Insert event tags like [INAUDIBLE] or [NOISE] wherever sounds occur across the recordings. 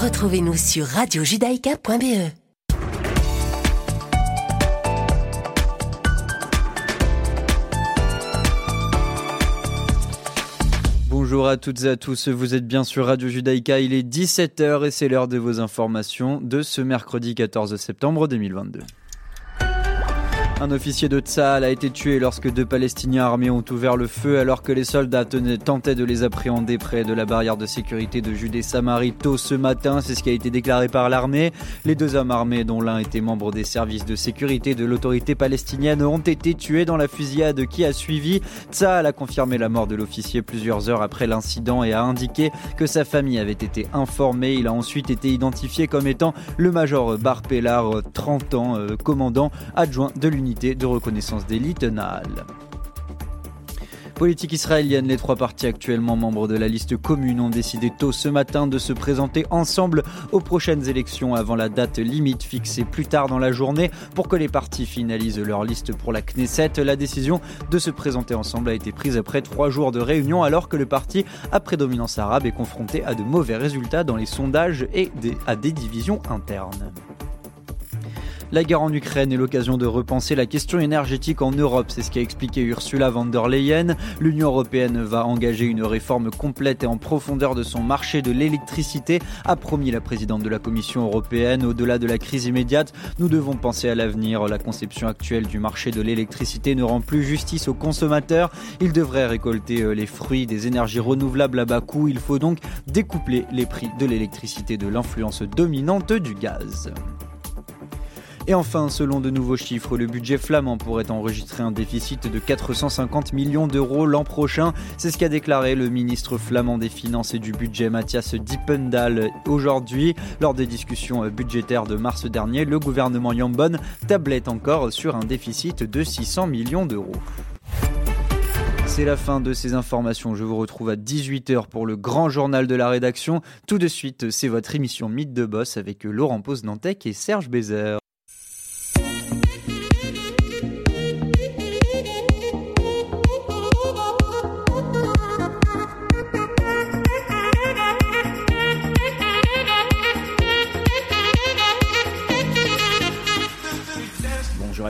Retrouvez-nous sur radiojudaïka.be. Bonjour à toutes et à tous, vous êtes bien sur Radio Judaïka, il est 17h et c'est l'heure de vos informations de ce mercredi 14 septembre 2022. Un officier de Tsahal a été tué lorsque deux Palestiniens armés ont ouvert le feu alors que les soldats tentaient de les appréhender près de la barrière de sécurité de Judée-Samarie tôt ce matin. C'est ce qui a été déclaré par l'armée. Les deux hommes armés, dont l'un était membre des services de sécurité de l'autorité palestinienne, ont été tués dans la fusillade qui a suivi. Tsahal a confirmé la mort de l'officier plusieurs heures après l'incident et a indiqué que sa famille avait été informée. Il a ensuite été identifié comme étant le major Bar Pellar, 30 ans, euh, commandant adjoint de de reconnaissance d'élite NAAL. Politique israélienne, les trois partis actuellement membres de la liste commune ont décidé tôt ce matin de se présenter ensemble aux prochaines élections avant la date limite fixée plus tard dans la journée pour que les partis finalisent leur liste pour la Knesset. La décision de se présenter ensemble a été prise après trois jours de réunion alors que le parti à prédominance arabe est confronté à de mauvais résultats dans les sondages et à des divisions internes. La guerre en Ukraine est l'occasion de repenser la question énergétique en Europe, c'est ce qu'a expliqué Ursula von der Leyen. L'Union européenne va engager une réforme complète et en profondeur de son marché de l'électricité, a promis la présidente de la Commission européenne. Au-delà de la crise immédiate, nous devons penser à l'avenir. La conception actuelle du marché de l'électricité ne rend plus justice aux consommateurs. Ils devraient récolter euh, les fruits des énergies renouvelables à bas coût. Il faut donc découpler les prix de l'électricité de l'influence dominante du gaz. Et enfin, selon de nouveaux chiffres, le budget flamand pourrait enregistrer un déficit de 450 millions d'euros l'an prochain. C'est ce qu'a déclaré le ministre flamand des Finances et du Budget Mathias Dippendal aujourd'hui. Lors des discussions budgétaires de mars dernier, le gouvernement Jambon tablait encore sur un déficit de 600 millions d'euros. C'est la fin de ces informations. Je vous retrouve à 18h pour le grand journal de la rédaction. Tout de suite, c'est votre émission Mythe de Boss avec Laurent Pose-Nantec et Serge Bézère.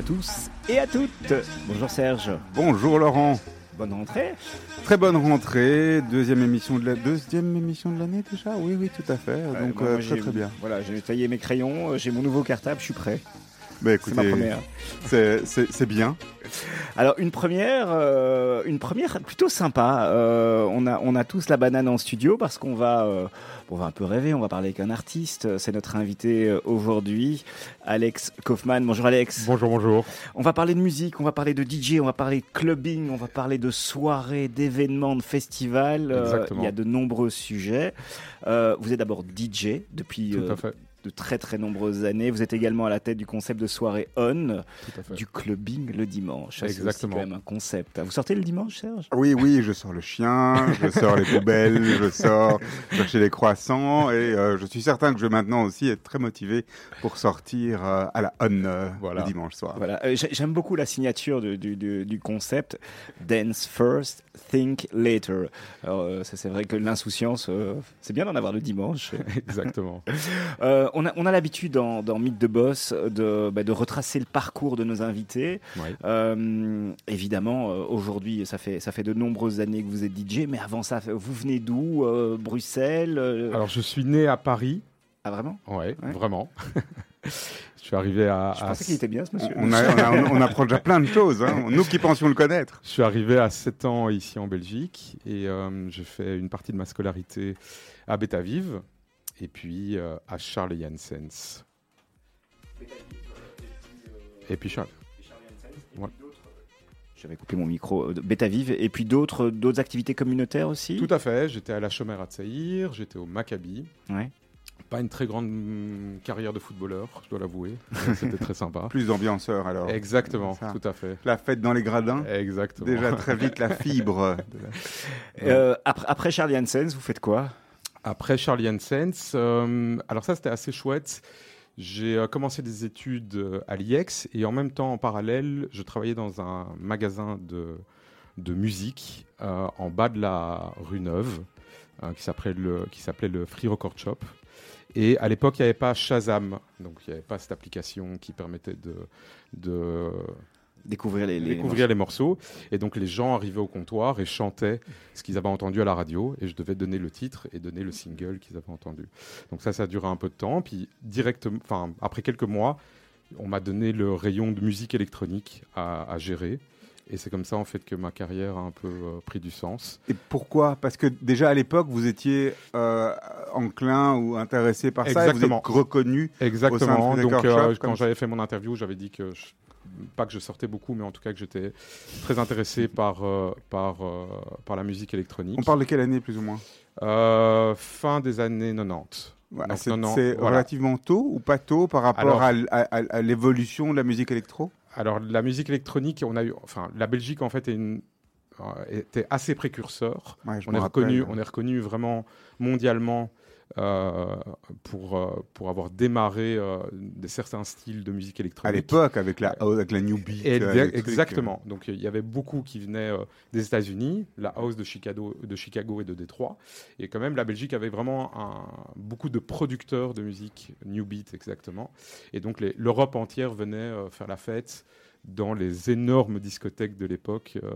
Tous et à toutes. Bonjour Serge. Bonjour Laurent. Bonne rentrée. Très bonne rentrée. Deuxième émission de la deuxième émission de l'année déjà? Oui, oui, tout à fait. Donc euh, très très bien. Voilà, j'ai nettoyé mes crayons, euh, j'ai mon nouveau cartable, je suis prêt. Bah, c'est ma première. C'est bien. Alors une première, euh, une première plutôt sympa. on a on a tous la banane en studio parce qu'on va on va un peu rêver, on va parler avec un artiste. C'est notre invité euh, aujourd'hui, Alex Kaufman. Bonjour Alex. Bonjour, bonjour. On va parler de musique, on va parler de DJ, on va parler de clubbing, on va parler de soirées, d'événements, de festivals. Euh, il y a de nombreux sujets. Euh, vous êtes d'abord DJ depuis Tout à fait de très très nombreuses années. Vous êtes également à la tête du concept de soirée On, du clubbing le dimanche. Exactement. C'est quand même un concept. Vous sortez le dimanche, Serge? Oui, oui, je sors le chien, je sors les poubelles, je sors chercher les croissants et euh, je suis certain que je vais maintenant aussi être très motivé pour sortir euh, à la On euh, le dimanche soir. Voilà. J'aime beaucoup la signature du, du, concept Dance First, Think Later. c'est vrai que l'insouciance, c'est bien d'en avoir le dimanche. Exactement on [LAUGHS] a, l'habitude dans, Mythe de Boss de, bah, de, retracer le parcours de nos invités. Euh, évidemment, euh, aujourd'hui, ça fait, ça fait de nombreuses années que vous êtes DJ, mais avant ça, vous venez d'où euh, Bruxelles Alors, je suis né à Paris. Ah, vraiment? Ouais, vraiment. [LAUGHS] je suis arrivé à. Je pensais qu'il était bien, ce monsieur. On, apprend déjà plein de choses, hein. nous qui pensions le connaître. Je suis arrivé à 7 ans ici en Belgique et j'ai fait une partie de ma scolarité à Betavive et puis euh, à Charles Janssens. Et puis Charles. J'avais coupé mon micro. Euh, Vive et puis d'autres d'autres activités communautaires aussi? Tout à fait. J'étais à la Chomère à Tsaïr, j'étais au Maccabi. Ouais. Pas une très grande mm, carrière de footballeur, je dois l'avouer. [LAUGHS] C'était très sympa. Plus d'ambianceur alors. Exactement, tout à fait. La fête dans les gradins. Exactement. Déjà très vite la fibre. [LAUGHS] Euh, après, après Charlie Janssens, vous faites quoi? Après Charlie Hansens, euh, alors ça c'était assez chouette. J'ai euh, commencé des études euh, à l'IEX et en même temps, en parallèle, je travaillais dans un magasin de, de musique en bas de la rue Neuve qui s'appelait le, le Free Record Shop. Et à l'époque, il n'y avait pas Shazam, donc il n'y avait pas cette application qui permettait de découvrir les, les découvrir les morceaux. Et donc les gens arrivaient au comptoir et chantaient ce qu'ils avaient entendu à la radio. Et je devais donner le titre et donner le single qu'ils avaient entendu. Donc ça, ça a duré un peu de temps. Puis directement, enfin après quelques mois, on m'a donné le rayon de musique électronique à, à gérer. Et c'est comme ça en fait que ma carrière a un peu euh, pris du sens. Et pourquoi? Parce que déjà à l'époque, vous étiez euh, enclin ou intéressé par ça, et vous Exactement. êtes reconnu. Exactement. Au sein de Donc euh, quand j'avais fait mon interview, j'avais dit que je- pas que je sortais beaucoup, mais en tout cas que j'étais très intéressé par euh, par euh, par la musique électronique. On parle de quelle année plus ou moins? Euh, fin des années 90. Voilà, Donc, C'est voilà. relativement tôt ou pas tôt par rapport Alors- à, l'évolution de la musique électro? Alors la musique électronique, on a eu, enfin la Belgique en fait est une- était assez précurseur. Ouais, On est, reconnu, on est reconnu vraiment mondialement euh, pour, euh, pour avoir démarré euh, des certains styles de musique À électronique. l'époque, avec la, avec la New Beat. Et euh, exactement. Donc il y avait beaucoup qui venaient des États-Unis, la house de Chicago, de Chicago et de Détroit. Et quand même, la Belgique avait vraiment un- beaucoup de producteurs de musique, New Beat exactement. Et donc l'Europe entière venait faire la fête dans les énormes discothèques de l'époque euh,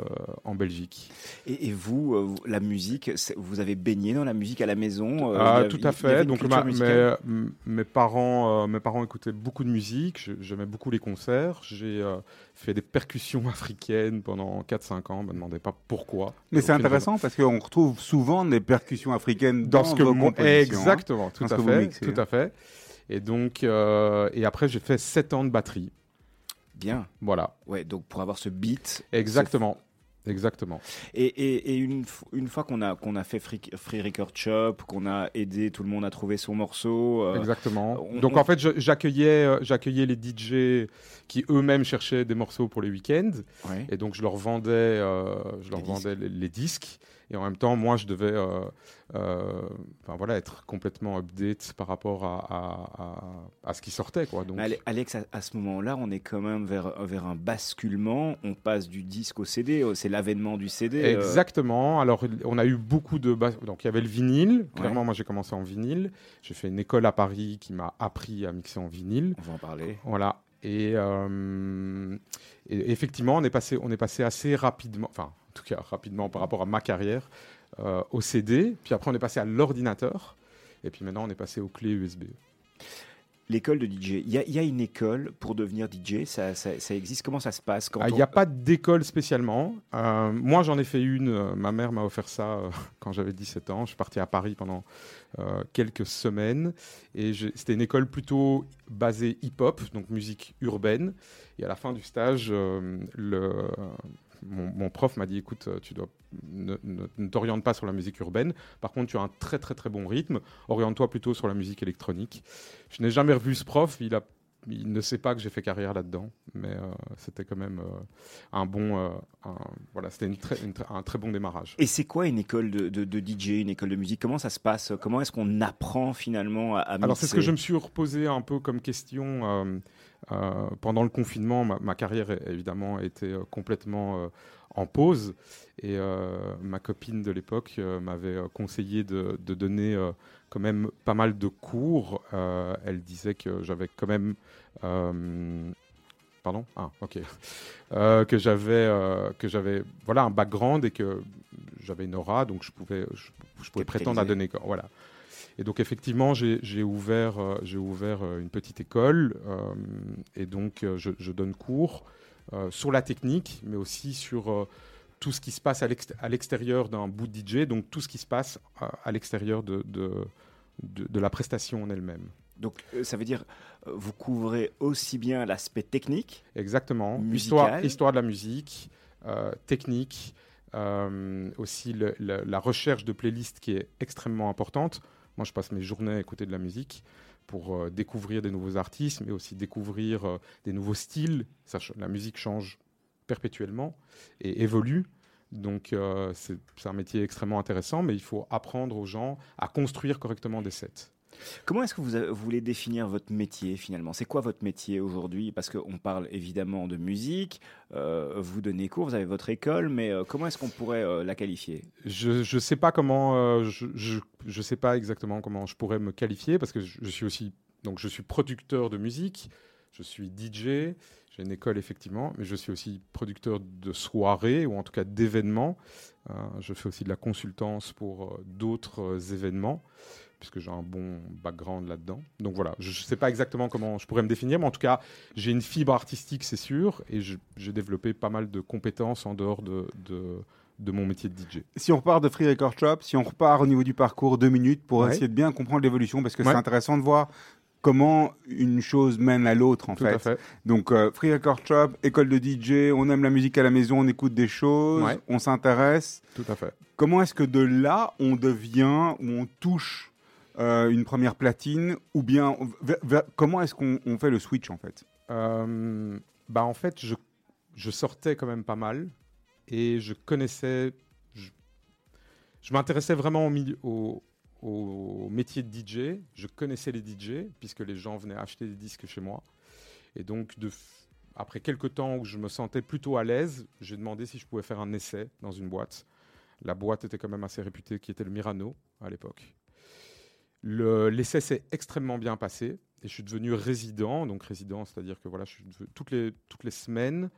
en Belgique. Et, et vous, euh, vous- la musique, vous avez baigné dans la musique à la maison euh, Ah, tout à fait. Donc ma- mes, parents, euh, mes parents écoutaient beaucoup de musique. J'aimais beaucoup les concerts. J'ai euh, fait des percussions [LAUGHS] africaines pendant 4-5 ans. Me demandez pas pourquoi. Mais c'est intéressant parce qu'on retrouve souvent des percussions africaines dans dans, ce que vos hein. exactement tout Dans ce à fait tout hein. à fait et donc euh, et après j'ai fait 7 ans de batterie Bien. voilà Ouais, donc pour avoir ce beat. exactement exactement Et, et, et une, une fois qu'on a, qu'on a fait Free, Free Record Shop, qu'on a aidé tout le monde à trouver son morceau, euh, exactement on- donc on- en fait j'accueillais euh, j'accueillais les DJ qui eux-mêmes cherchaient des morceaux pour les week-ends ouais. et donc je leur vendais euh, je leur Les vendais les, les disques et en même temps moi je devais euh, euh, enfin voilà être complètement update par rapport à, à, à- à ce qui sortait quoi donc Alex, à, ce moment-là, on est quand même vers, vers un basculement. On passe du disque au CD. C'est l'avènement du CD. euh, Exactement. Alors, on a eu beaucoup de. bas- Donc, il y avait le vinyle. Clairement, moi, j'ai commencé en vinyle. J'ai fait une école à Paris qui m'a appris à mixer en vinyle. on va en parler. Voilà. Et, euh, et effectivement, on est, passé, on est passé assez rapidement, enfin, en tout cas, rapidement par rapport à ma carrière, euh, au CD. Puis après, on est passé à l'ordinateur. Et puis maintenant, on est passé aux clés USB. L'école de DJ. Il y a, il y a une école pour devenir DJ. Ça, ça, ça existe? Comment ça se passe Ah, Il on- n'y a pas d'école spécialement. Euh, moi, j'en ai fait une. euh, ma mère m'a offert ça euh, [LAUGHS] quand j'avais 17 ans. Je suis parti à Paris pendant euh, quelques semaines. Et c'était une école plutôt basée hip-hop, donc musique urbaine. Et à la fin du stage, le, mon, prof m'a dit écoute, euh, tu dois ne, ne- ne t'oriente pas sur la musique urbaine. Par contre, tu as un très très très bon rythme. Oriente-toi plutôt sur la musique électronique. Je n'ai jamais revu ce prof. Il a il ne sait pas que j'ai fait carrière là-dedans, mais euh, c'était quand même euh, un bon, euh, un- voilà, c'était une très- une un très bon démarrage. Et c'est quoi une école de, de- de DJ, une école de musique? Comment ça se passe? Comment est-ce qu'on apprend finalement à, à Alors c'est ce que je me suis reposé un peu comme question pendant le confinement. Ma, ma carrière évidemment était complètement en pause et ma copine de l'époque m'avait conseillé de, de donner quand même pas mal de cours. Euh, elle disait que j'avais quand même euh, Pardon? Ah, ok. Euh, que j'avais, que j'avais, voilà, un background et que j'avais une aura, donc je pouvais, je, je pouvais prétendre à donner, voilà. Et donc effectivement, j'ai ouvert, j'ai ouvert une petite école et donc je, je donne cours sur la technique, mais aussi sur tout ce qui se passe à l'ext- à l'extérieur d'un bout de DJ, donc tout ce qui se passe à, à l'extérieur de, de, de, de la prestation en elle-même. Donc euh, ça veut dire euh, vous couvrez aussi bien l'aspect technique. Exactement. Histoire, histoire de la musique, euh, technique, euh, aussi le- le- la recherche de playlists qui est extrêmement importante. Moi, je passe mes journées à écouter de la musique pour euh, découvrir des nouveaux artistes, mais aussi découvrir euh, des nouveaux styles. Ça la musique change perpétuellement et évolue. Donc, euh, c'est un métier extrêmement intéressant, mais il faut apprendre aux gens à construire correctement des sets. Comment est-ce que vous, vous, voulez définir votre métier finalement? C'est quoi votre métier aujourd'hui? Parce qu'on parle évidemment de musique, euh, vous donnez cours, vous avez votre école, mais euh, comment est-ce qu'on pourrait euh, la qualifier? Je ne sais pas comment, je, je, sais pas exactement comment je pourrais me qualifier parce que je, je suis aussi donc je suis producteur de musique, je suis DJ, j'ai une école effectivement, mais je suis aussi producteur de soirées ou en tout cas d'événements. Euh, je fais aussi de la consultance pour euh, d'autres euh, événements puisque j'ai un bon background là-dedans. Donc voilà, je ne sais pas exactement comment je pourrais me définir, mais en tout cas, j'ai une fibre artistique, c'est sûr, et j'ai développé pas mal de compétences en dehors de, de, mon métier de DJ. Si on repart de Free Record Shop, si on repart au niveau du parcours, deux minutes pour essayer de bien comprendre l'évolution, parce que c'est intéressant de voir comment une chose mène à l'autre en fait. Donc euh, Free Record Shop, école de DJ, on aime la musique à la maison, on écoute des choses, on s'intéresse. Tout à fait. Comment est-ce que de là on devient ou on touche euh, une première platine ou bien comment est-ce qu'on fait le switch en fait? Euh, Bah en fait je, je sortais quand même pas mal et je connaissais je, je m'intéressais vraiment au milieu au, au métier de DJ. Je connaissais les DJ, puisque les gens venaient acheter des disques chez moi. Et donc, après quelques temps où je me sentais plutôt à l'aise, j'ai demandé si je pouvais faire un essai dans une boîte. La boîte était quand même assez réputée, qui était le Mirano à l'époque. L'essai s'est extrêmement bien passé et je suis devenu résident. Donc résident, c'est-à-dire que voilà, je suis toutes, les, toutes les semaines,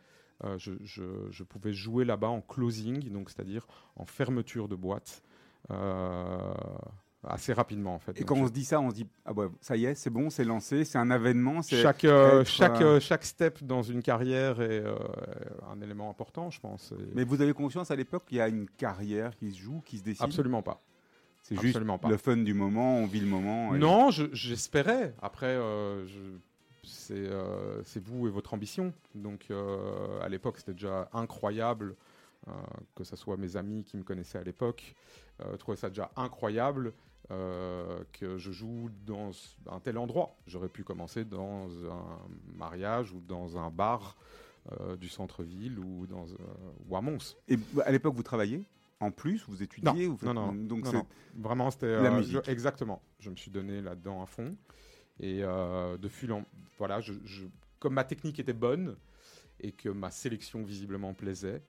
euh, je, je, pouvais jouer là-bas en closing, donc c'est-à-dire en fermeture de boîte. Euh, assez rapidement en fait. Et quand on se dit ça, on se dit ah ouais, ça y est, c'est bon, c'est lancé, c'est un avènement. Chaque euh, chaque euh, chaque step dans une carrière est euh, un élément important, je pense. Mais vous avez conscience à l'époque qu'il y a une carrière qui se joue, qui se décide? Absolument pas. C'est juste pas. le fun du moment, on vit le moment. Non, j'espérais. Après, c'est vous et votre ambition. Donc à l'époque, c'était déjà incroyable. que ce soit mes amis qui me connaissaient à l'époque, euh, trouvaient ça déjà incroyable. Euh, que je joue dans un tel endroit. J'aurais pu commencer dans un mariage ou dans un bar euh, du centre-ville ou, dans, ou à Mons. Et à l'époque, vous travailliez en plus Vous étudiez Non, non, donc non, Vraiment, c'était la musique. exactement. Je me suis donné là-dedans à fond. Et de fil en... Voilà, je, comme ma technique était bonne et que ma sélection visiblement plaisait,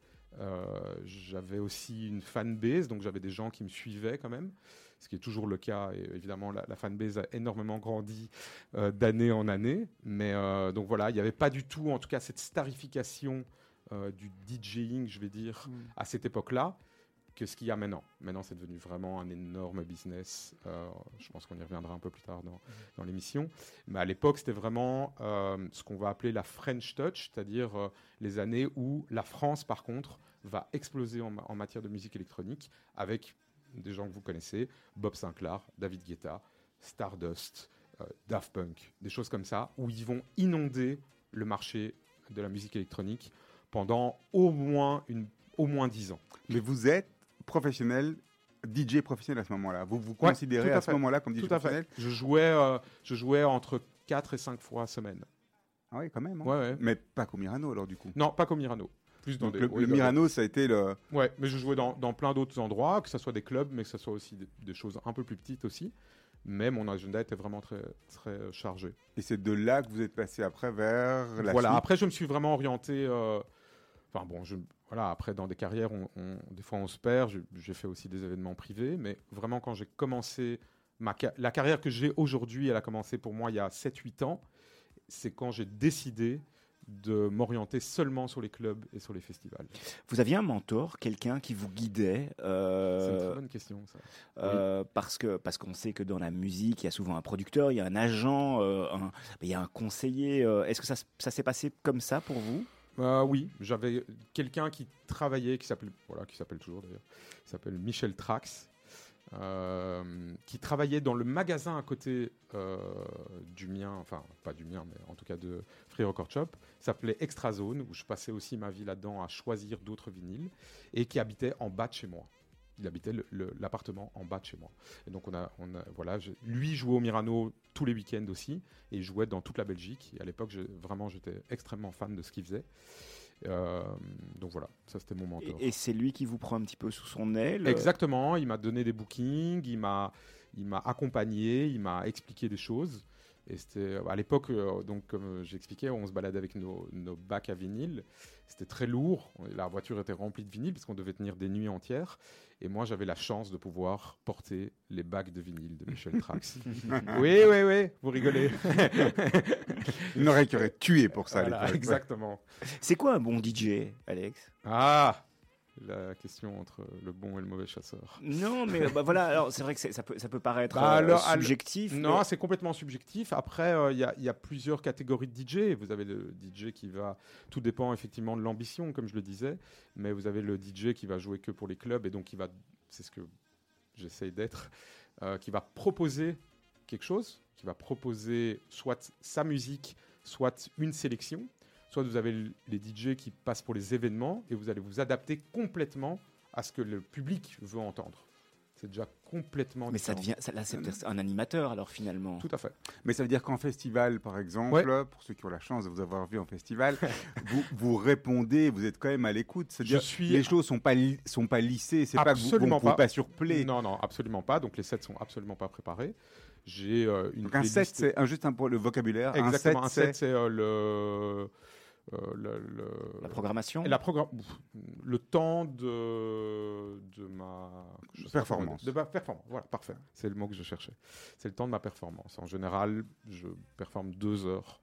j'avais aussi une fan base, donc j'avais des gens qui me suivaient quand même ce qui est toujours le cas. Et évidemment, la, fanbase a énormément grandi euh, d'année en année. Mais euh, donc voilà, il n'y avait pas du tout, en tout cas, cette starification euh, du DJing, je vais dire, mm. à cette époque-là que ce qu'il y a maintenant. Maintenant, c'est devenu vraiment un énorme business. je pense qu'on y reviendra un peu plus tard dans, mm. dans l'émission. Mais à l'époque, c'était vraiment ce qu'on va appeler la French Touch, c'est-à-dire les années où la France, par contre, va exploser en, en, matière de musique électronique avec des gens que vous connaissez, Bob Sinclair, David Guetta, Stardust, euh, Daft Punk, des choses comme ça, où ils vont inonder le marché de la musique électronique pendant au moins, une, au moins 10 ans. Mais vous êtes professionnel DJ professionnel à ce moment-là. Vous vous considérez à, ce moment-là comme DJ professionnel? Je jouais, euh, je jouais entre 4 et 5 fois semaine. Ah oui, quand même. Hein. Mais pas comme Mirano alors du coup. Non, pas comme Mirano le, Mirano, ça a été le. Ouais, mais je jouais dans, dans plein d'autres endroits, que ce soit des clubs, mais que ce soit aussi des, choses un peu plus petites aussi. Mais mon agenda était vraiment très, très chargé. Et c'est de là que vous êtes passé après vers la Voilà, après je me suis vraiment orienté. Euh, enfin bon, je, voilà, après dans des carrières, on, des fois on se perd. J'ai fait aussi des événements privés, mais vraiment quand j'ai commencé ma, la carrière que j'ai aujourd'hui, elle a commencé pour moi il y a 7-8 ans. C'est quand j'ai décidé de m'orienter seulement sur les clubs et sur les festivals. Vous aviez un mentor, quelqu'un qui vous guidait euh, C'est une très bonne question, ça. Euh, parce que parce qu'on sait que dans la musique, il y a souvent un producteur, il y a un agent, euh, il y a un conseiller. Est-ce que ça, ça s'est passé comme ça pour vous? Oui, j'avais quelqu'un qui travaillait, qui s'appelle voilà, qui s'appelle toujours d'ailleurs, qui s'appelle Michel Trax, qui travaillait dans le magasin à côté du mien, enfin pas du mien, mais en tout cas de Free Record Shop, s'appelait Extra Zone, où je passais aussi ma vie là-dedans à choisir d'autres vinyles, et qui habitait en bas de chez moi. Il habitait l'appartement en bas de chez moi. Et donc on a, on a voilà, lui jouait au Mirano tous les week-ends aussi, et il jouait dans toute la Belgique. Et à l'époque, vraiment, j'étais extrêmement fan de ce qu'il faisait. Euh, donc voilà, ça c'était mon mentor. Et, c'est lui qui vous prend un petit peu sous son aile Exactement, il m'a donné des bookings, il m'a accompagné, il m'a expliqué des choses. Et c'était à l'époque, euh, donc comme j'expliquais, on se baladait avec nos, nos bacs à vinyle. C'était très lourd. La voiture était remplie de vinyle puisqu'on devait tenir des nuits entières. Et moi, j'avais la chance de pouvoir porter les bacs de vinyle de Michel Trax. [LAUGHS] oui, oui, oui, vous rigolez. Il n'aurait qu'à tué pour ça. Voilà, exactement. C'est quoi un bon DJ, Alex? Ah la question entre le bon et le mauvais chasseur. Non, mais bah, voilà, alors c'est vrai que ça peut, ça peut paraître [LAUGHS] bah, euh, subjectif. Non, c'est complètement subjectif. Après, euh, il y, a plusieurs catégories de DJ. Vous avez le DJ qui va. Tout dépend effectivement de l'ambition, comme je le disais. Mais vous avez le DJ qui va jouer que pour les clubs et donc qui va. C'est ce que j'essaye d'être. Euh, qui va proposer quelque chose, qui va proposer soit sa musique, soit une sélection. Soit vous avez les DJ qui passent pour les événements et vous allez vous adapter complètement à ce que le public veut entendre. C'est déjà complètement Mais ça devient, là, c'est un animateur alors finalement. Tout à fait. Mais ça veut dire qu'en festival, par exemple, pour ceux qui ont la chance de vous avoir vu en festival, [LAUGHS] vous, vous répondez, vous êtes quand même à l'écoute. C'est-à-dire suis... les choses sont pas sont pas lissées, c'est pas que vous, ne pas. pas surplay. Non, non, absolument pas. Donc les sets sont absolument pas préparés. J'ai euh, une. Donc un set, c'est juste un, pour le vocabulaire. Exactement. Un set, c'est euh, le euh, le, la programmation et la le temps de, de ma performance. De ma performance, voilà, parfait. C'est le mot que je cherchais. C'est le temps de ma performance. En général, je performe deux heures.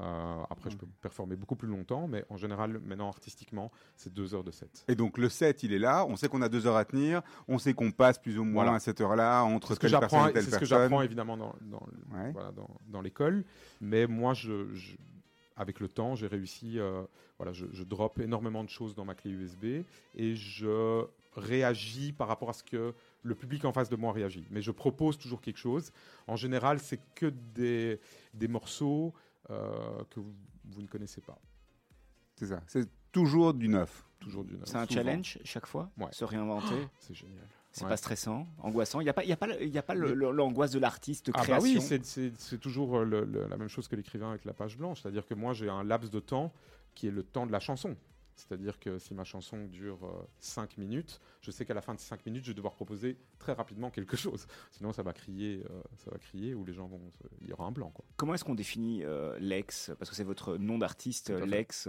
Euh, après, je peux performer beaucoup plus longtemps, mais en général, maintenant, artistiquement, c'est deux heures de set. Et donc, le set, il est là. On sait qu'on a deux heures à tenir. On sait qu'on passe plus ou moins à cette heure-là entre telle personne et telle personne. C'est ce que j'apprends, évidemment, dans, dans, voilà, dans, dans l'école. Mais moi, je, je avec le temps, j'ai réussi, euh, voilà, je, je, drop énormément de choses dans ma clé USB et je réagis par rapport à ce que le public en face de moi réagit. Mais je propose toujours quelque chose. En général, c'est que des, des morceaux euh, que vous, vous, ne connaissez pas. C'est ça. C'est toujours du neuf. Toujours du neuf. C'est un challenge chaque fois ouais. Se réinventer C'est génial. C'est pas stressant, angoissant. Il n'y a pas, il y a pas, il y a pas l'angoisse de l'artiste ah création. Bah oui, c'est toujours euh, le, la même chose que l'écrivain avec la page blanche. C'est-à-dire que moi, j'ai un laps de temps qui est le temps de la chanson. C'est-à-dire que si ma chanson dure 5 euh, minutes, je sais qu'à la fin de ces 5 minutes, je vais devoir proposer très rapidement quelque chose. [LAUGHS] Sinon, ça va crier, euh, ça va crier ou les gens vont. Il y aura un blanc. Quoi. Comment est-ce qu'on définit euh, Lex? Parce que c'est votre nom d'artiste, Lex.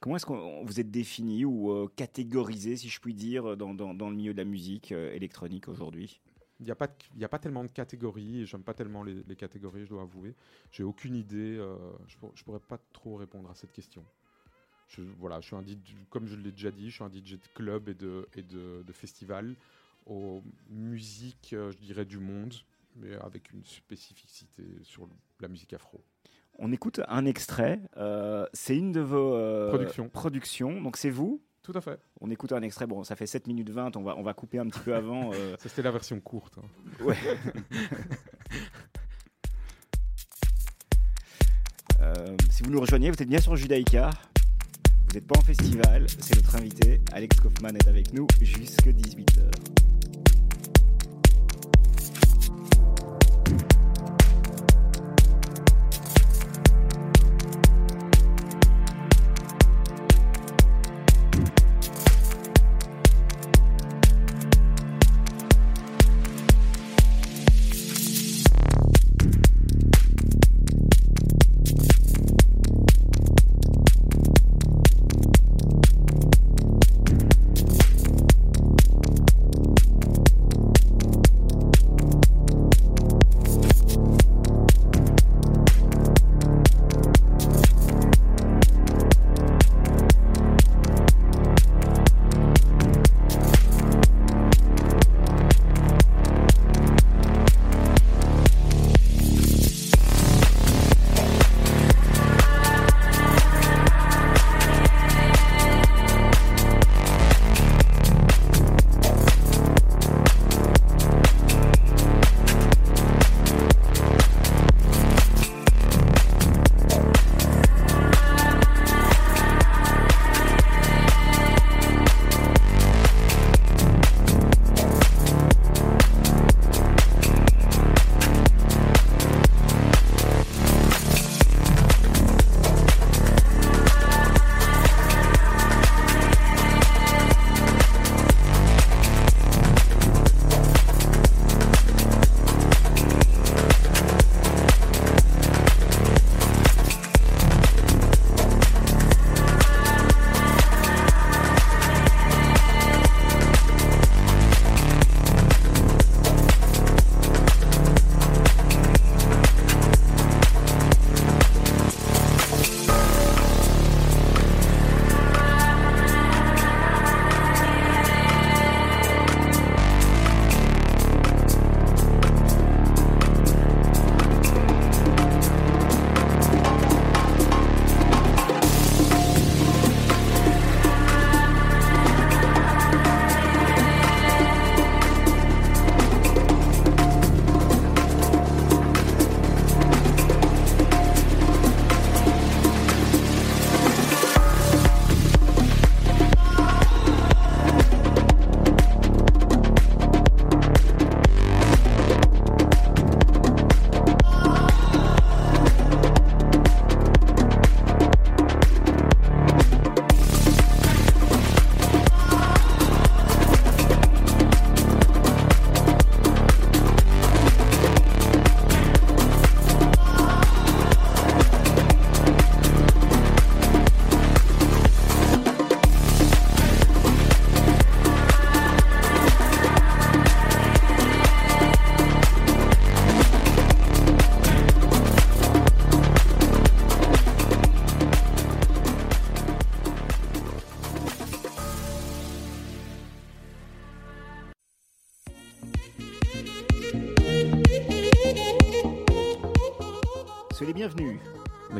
comment est-ce qu'on vous êtes défini ou catégorisé, si je puis dire, dans, dans, dans le milieu de la musique électronique aujourd'hui? Il n'y a, pas a pas tellement de catégories, et j'aime pas tellement les, les, catégories, je dois avouer. J'ai aucune idée, je, ne pourrais pas trop répondre à cette question. Je, voilà, je suis un DJ, comme je l'ai déjà dit, je suis un DJ de club et de, et de, de festival aux musiques, euh, je dirais, du monde, mais avec une spécificité sur la musique afro. On écoute un extrait. Euh, c'est une de vos euh, productions. productions. Donc c'est vous? Tout à fait. On écoute un extrait. Bon, ça fait 7 minutes 20. On va, on va couper un petit peu avant. [LAUGHS] ça, c'était la version courte. Hein. Ouais. [LAUGHS] si vous nous rejoignez, vous êtes bien sur Judaïka. Vous n'êtes pas en festival, c'est notre invité. Alex Kaufmann est avec nous jusque 18h.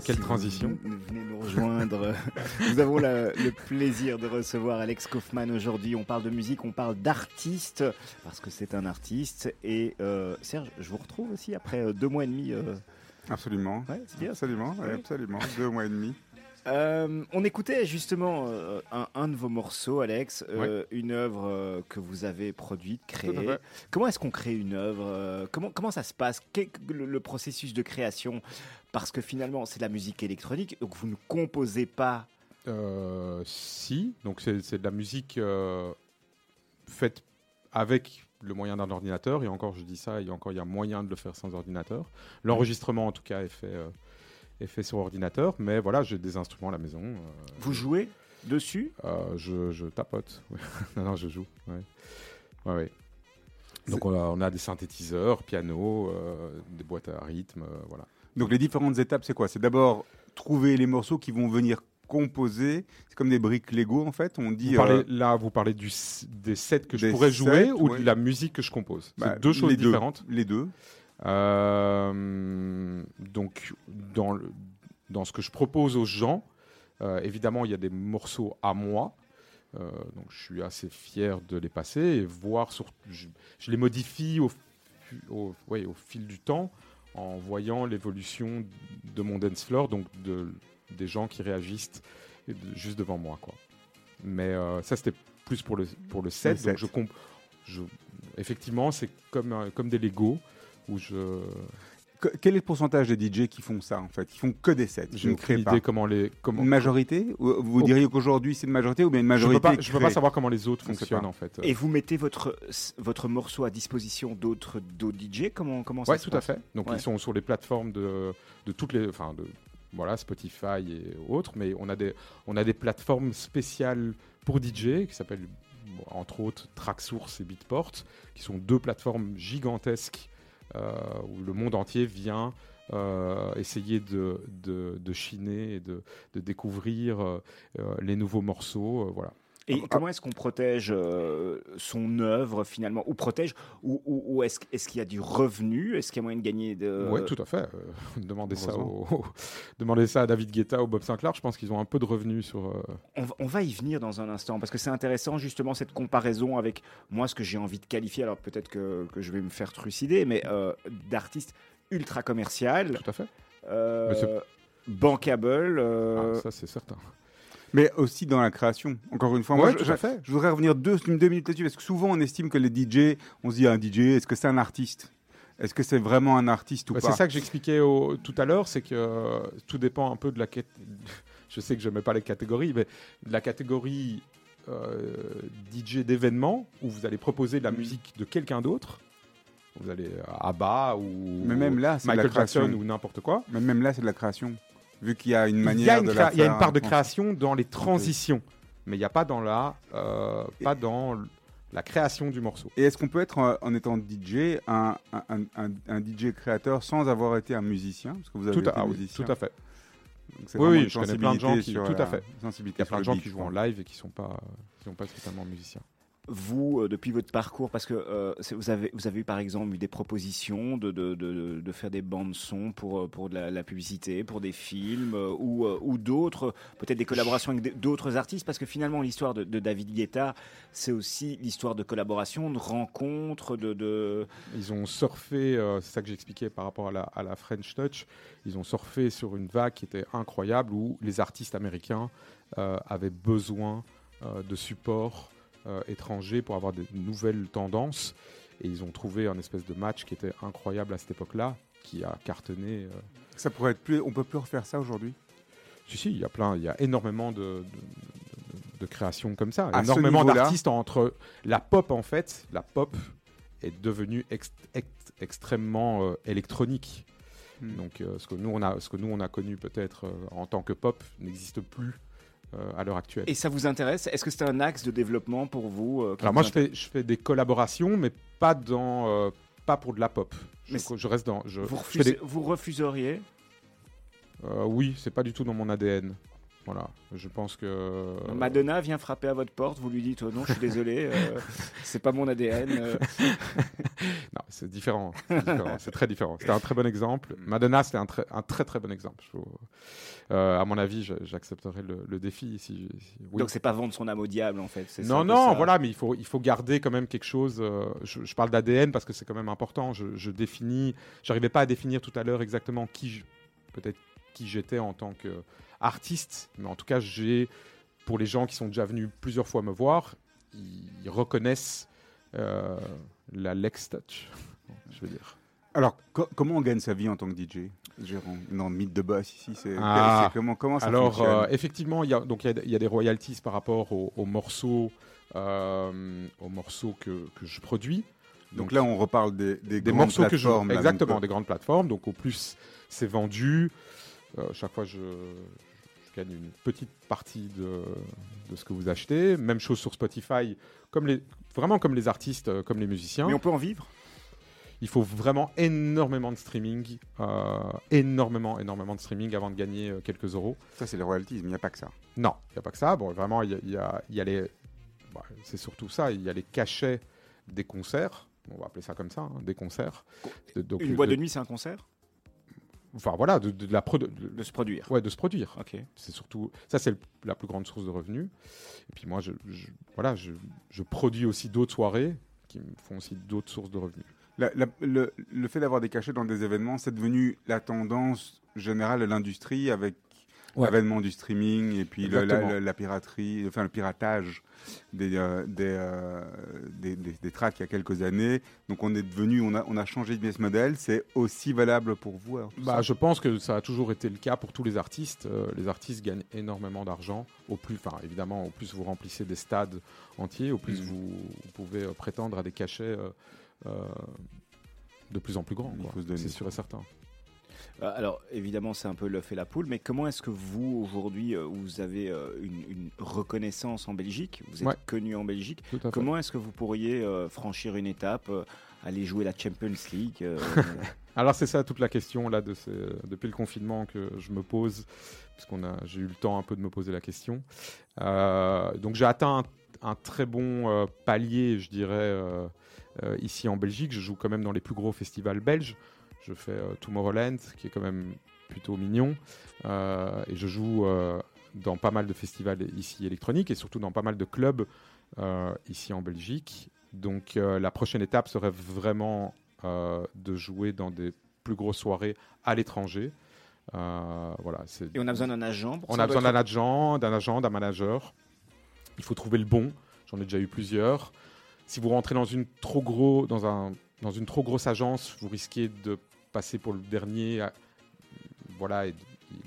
Quelle transition vous, venez nous rejoindre. [LAUGHS] nous avons le plaisir de recevoir Alex Kaufmann aujourd'hui. On parle de musique, on parle d'artiste, parce que c'est un artiste. Et euh, Serge, je vous retrouve aussi après euh, deux mois et demi. Euh. Absolument. Ouais, bien. Absolument, absolument. deux mois et demi. on écoutait justement un, de vos morceaux, Alex, une œuvre que vous avez produite, créée. Comment est-ce qu'on crée une œuvre comment, comment ça se passe? Le, processus de création parce que finalement c'est de la musique électronique, donc vous ne composez pas. Euh, si, donc c'est de la musique euh, faite avec le moyen d'un ordinateur, et encore je dis ça, et encore il y a moyen de le faire sans ordinateur. L'enregistrement en tout cas est fait, euh, est fait sur ordinateur, mais voilà, j'ai des instruments à la maison. vous jouez dessus? Je, je, tapote, [LAUGHS] non, non, je joue, ouais. Ouais, Donc on a, on a, des synthétiseurs, piano, des boîtes à rythme, voilà. Donc les différentes étapes, c'est quoi? C'est d'abord trouver les morceaux qui vont venir composer. C'est comme des briques Lego en fait. On dit. Euh, là, vous parlez du, des sets que je pourrais jouer ou de la musique que je compose? c'est bah, deux choses différentes. les deux. Euh, donc dans le, dans ce que je propose aux gens, euh, évidemment, il y a des morceaux à moi. donc je suis assez fier de les passer et voir sur. Je, les modifie au, au, au fil du temps en voyant l'évolution de mon dance floor, donc de, des gens qui réagissent juste devant moi. Quoi. Mais euh, ça, c'était plus pour le, pour le set. donc, je, je, effectivement, c'est comme, comme des Lego où je quel est le pourcentage des DJ qui font ça en fait? Qui font que des sets Je ne crée pas. Comment les, comment... Une majorité? Vous diriez qu'aujourd'hui c'est une majorité ou bien une majorité Je ne peux, pas savoir comment les autres fonctionnent en fait. Et vous mettez votre, votre morceau à disposition d'autres DJ Comment, comment ça ouais, tout à fait. Donc ils sont sur les plateformes de, de toutes les. Enfin, de, voilà, Spotify et autres, mais on a des, on a des plateformes spéciales pour DJ qui s'appellent entre autres Tracksource et Beatport, qui sont deux plateformes gigantesques où le monde entier vient euh, essayer de, de, chiner et de, de découvrir euh, les nouveaux morceaux. voilà. Et comment est-ce qu'on protège son œuvre finalement Ou protège Ou, ou, est-ce est qu'il y a du revenu? Est-ce qu'il y a moyen de gagner de... Oui, tout à fait. [LAUGHS] demandez, ça [LAUGHS] demandez ça à David Guetta ou Bob Sinclair. Je pense qu'ils ont un peu de revenus sur. On, on, va y venir dans un instant parce que c'est intéressant justement cette comparaison avec moi ce que j'ai envie de qualifier. Alors peut-être que, que, je vais me faire trucider, mais d'artiste ultra commercial. Tout à fait. bankable. Ah, ça c'est certain mais aussi dans la création. Encore une fois, moi, je, je, voudrais revenir deux, deux minutes là-dessus, parce que souvent on estime que les DJ, on se dit, un DJ, est-ce que c'est un artiste? Est-ce que c'est vraiment un artiste ou bah, pas? C'est ça que j'expliquais tout à l'heure, c'est que euh, tout dépend un peu de la. [LAUGHS] Je sais que je n'aimais pas les catégories, mais de la catégorie euh, DJ d'événement où vous allez proposer de la musique de quelqu'un d'autre. Vous allez à Abba ou mais même là, Michael Jackson ou n'importe quoi. Mais même là, c'est de la création vu qu'il y a une manière de la Il y a une part de création dans les transitions, mais il n'y a pas dans la, euh, pas dans la création du morceau. Et est-ce qu'on peut être, euh, en étant DJ, un, un, un, DJ créateur sans avoir été un musicien? Parce que vous avez tout été à, musicien. tout à fait. oui, je connais plein de gens qui, tout à fait. Il y a plein de gens qui jouent en live et qui ne sont pas, qui sont pas spécialement musiciens vous, euh, depuis votre parcours, parce que euh, vous, avez, vous avez eu par exemple eu des propositions de, de, de, de faire des bandes son pour, euh, pour de la, publicité, pour des films ou, ou d'autres, peut-être des collaborations avec d'autres artistes, parce que finalement l'histoire de, David Guetta, c'est aussi l'histoire de collaboration, de rencontres, de, Ils ont surfé, c'est ça que j'expliquais par rapport à la, à la French Touch, ils ont surfé sur une vague qui était incroyable où les artistes américains avaient besoin de support étrangers pour avoir des nouvelles tendances. Et ils ont trouvé un espèce de match qui était incroyable à cette époque-là, qui a cartonné. Euh. Ça pourrait être plus. On peut plus refaire ça aujourd'hui? Si si, il y a plein, il y a énormément de, de, créations comme ça, énormément d'artistes entre la pop en fait, la pop est devenue extrêmement euh, électronique. Hmm. Donc ce que nous on a, ce que nous on a connu peut-être en tant que pop n'existe plus euh, à l'heure actuelle. Et ça vous intéresse? Est-ce que c'est un axe de développement pour vous euh, Alors moi, je fais, je fais des collaborations, mais pas dans, euh, pas pour de la pop. Je, je reste dans. Je, vous, vous refuseriez? Oui, c'est pas du tout dans mon ADN. Voilà, je pense que. Euh, Madonna vient frapper à votre porte, vous lui dites oh non, je suis désolé, euh, [LAUGHS] c'est pas mon ADN. Euh. [LAUGHS] non, c'est différent, c'est très différent. C'était un très bon exemple. Madonna, c'était un, très, un très très bon exemple. à mon avis, j'accepterai le, défi. Si, Donc c'est pas vendre son âme au diable en fait. Non, non, voilà, mais il faut, il faut garder quand même quelque chose. Je, parle d'ADN parce que c'est quand même important. Je, je définis, j'arrivais pas à définir tout à l'heure exactement qui, peut-être qui j'étais en tant que artiste, mais en tout cas, j'ai, pour les gens qui sont déjà venus plusieurs fois me voir, ils reconnaissent euh, la Lex Touch, je veux dire. Alors, comment on gagne sa vie en tant que DJ Jérôme? Non, mythe de boss ici, c'est ah. comment, comment ça Alors, euh, effectivement, il y, a, donc, y a, des royalties par rapport aux, morceaux, euh, aux morceaux que, que je produis. Donc, là, on reparle des, des, des morceaux que je exactement des grandes plateformes. Donc au plus c'est vendu, chaque fois je, une petite partie de, de, ce que vous achetez. Même chose sur Spotify, comme les, vraiment comme les artistes, euh, comme les musiciens. Mais on peut en vivre? Il faut vraiment énormément de streaming, euh, énormément, énormément de streaming avant de gagner euh, quelques euros. Ça, c'est les royalties, mais il n'y a pas que ça. Non, il n'y a pas que ça. Bon, vraiment, il y a, y a, les. Bah, c'est surtout ça, il y a les cachets des concerts. On va appeler ça comme ça, hein, des concerts. Donc, Une boîte de nuit, c'est un concert? Enfin voilà, de, la de, se produire. Ouais, de se produire. Ok. C'est surtout ça, c'est la plus grande source de revenus. Et puis moi, je, voilà, je, produis aussi d'autres soirées qui me font aussi d'autres sources de revenus. le, le, fait d'avoir des cachets dans des événements, c'est devenu la tendance générale de l'industrie avec l'avènement du streaming et puis la, piraterie, enfin le piratage des, euh, euh, des, des, tracks il y a quelques années. Donc on est devenu, on a, on a changé de business model. C'est aussi valable pour vous bah, Je pense que ça a toujours été le cas pour tous les artistes. Euh, les artistes gagnent énormément d'argent. Au plus, enfin évidemment, au plus vous remplissez des stades entiers, au plus mm. vous, pouvez prétendre à des cachets de plus en plus grands. C'est sûr et certain. Euh, alors évidemment c'est un peu l'œuf et la poule, mais comment est-ce que vous aujourd'hui euh, vous avez euh, une, reconnaissance en Belgique, vous êtes connu en Belgique, comment est-ce que vous pourriez franchir une étape, aller jouer la Champions League [LAUGHS] Alors c'est ça toute la question là de depuis le confinement que je me pose, puisqu'on a j'ai eu le temps un peu de me poser la question. donc j'ai atteint un, très bon palier, je dirais, ici en Belgique. Je joue quand même dans les plus gros festivals belges. Je fais euh, Tomorrowland, qui est quand même plutôt mignon. Euh, et je joue euh, dans pas mal de festivals ici électroniques et surtout dans pas mal de clubs ici en Belgique. Donc la prochaine étape serait vraiment de jouer dans des plus grosses soirées à l'étranger. voilà, et on a besoin d'un agent On a besoin d'un agent, d'un agent, d'un manager. Il faut trouver le bon. J'en ai déjà eu plusieurs. Si vous rentrez dans une trop gros, dans un, dans une trop grosse agence, vous risquez de passer pour le dernier. Voilà, et,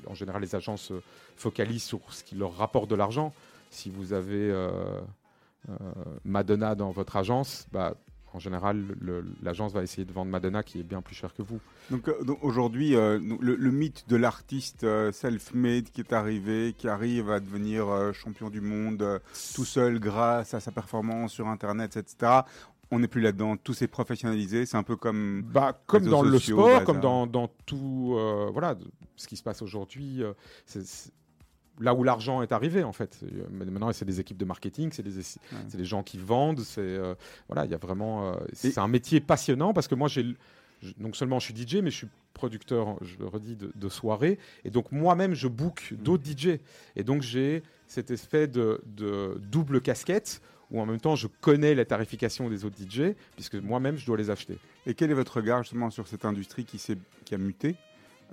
en général, les agences focalisent sur ce qui leur rapporte de l'argent. Si vous avez euh, euh, Madonna dans votre agence, bah, en général, l'agence va essayer de vendre Madonna qui est bien plus cher que vous. Donc, euh, aujourd'hui, le, mythe de l'artiste self-made qui est arrivé, qui arrive à devenir champion du monde tout seul grâce à sa performance sur Internet, etc on n'est plus là-dedans, tout s'est professionnalisé, c'est un peu comme bah, comme dans le sport, comme dans, dans tout euh, voilà ce qui se passe aujourd'hui. Euh, c'est là où l'argent est arrivé en fait. Maintenant, c'est des équipes de marketing, c'est des, des, gens qui vendent. C'est euh, voilà, il y a vraiment. c'est un métier passionnant parce que moi, j'ai donc seulement je suis DJ, mais je suis producteur, je le redis, de, de soirées. Et donc moi-même, je book mmh. d'autres DJ. Et donc j'ai cet effet de, de double casquette où en même temps je connais la tarification des autres DJ, puisque moi-même je dois les acheter. Et quel est votre regard justement sur cette industrie qui, qui a muté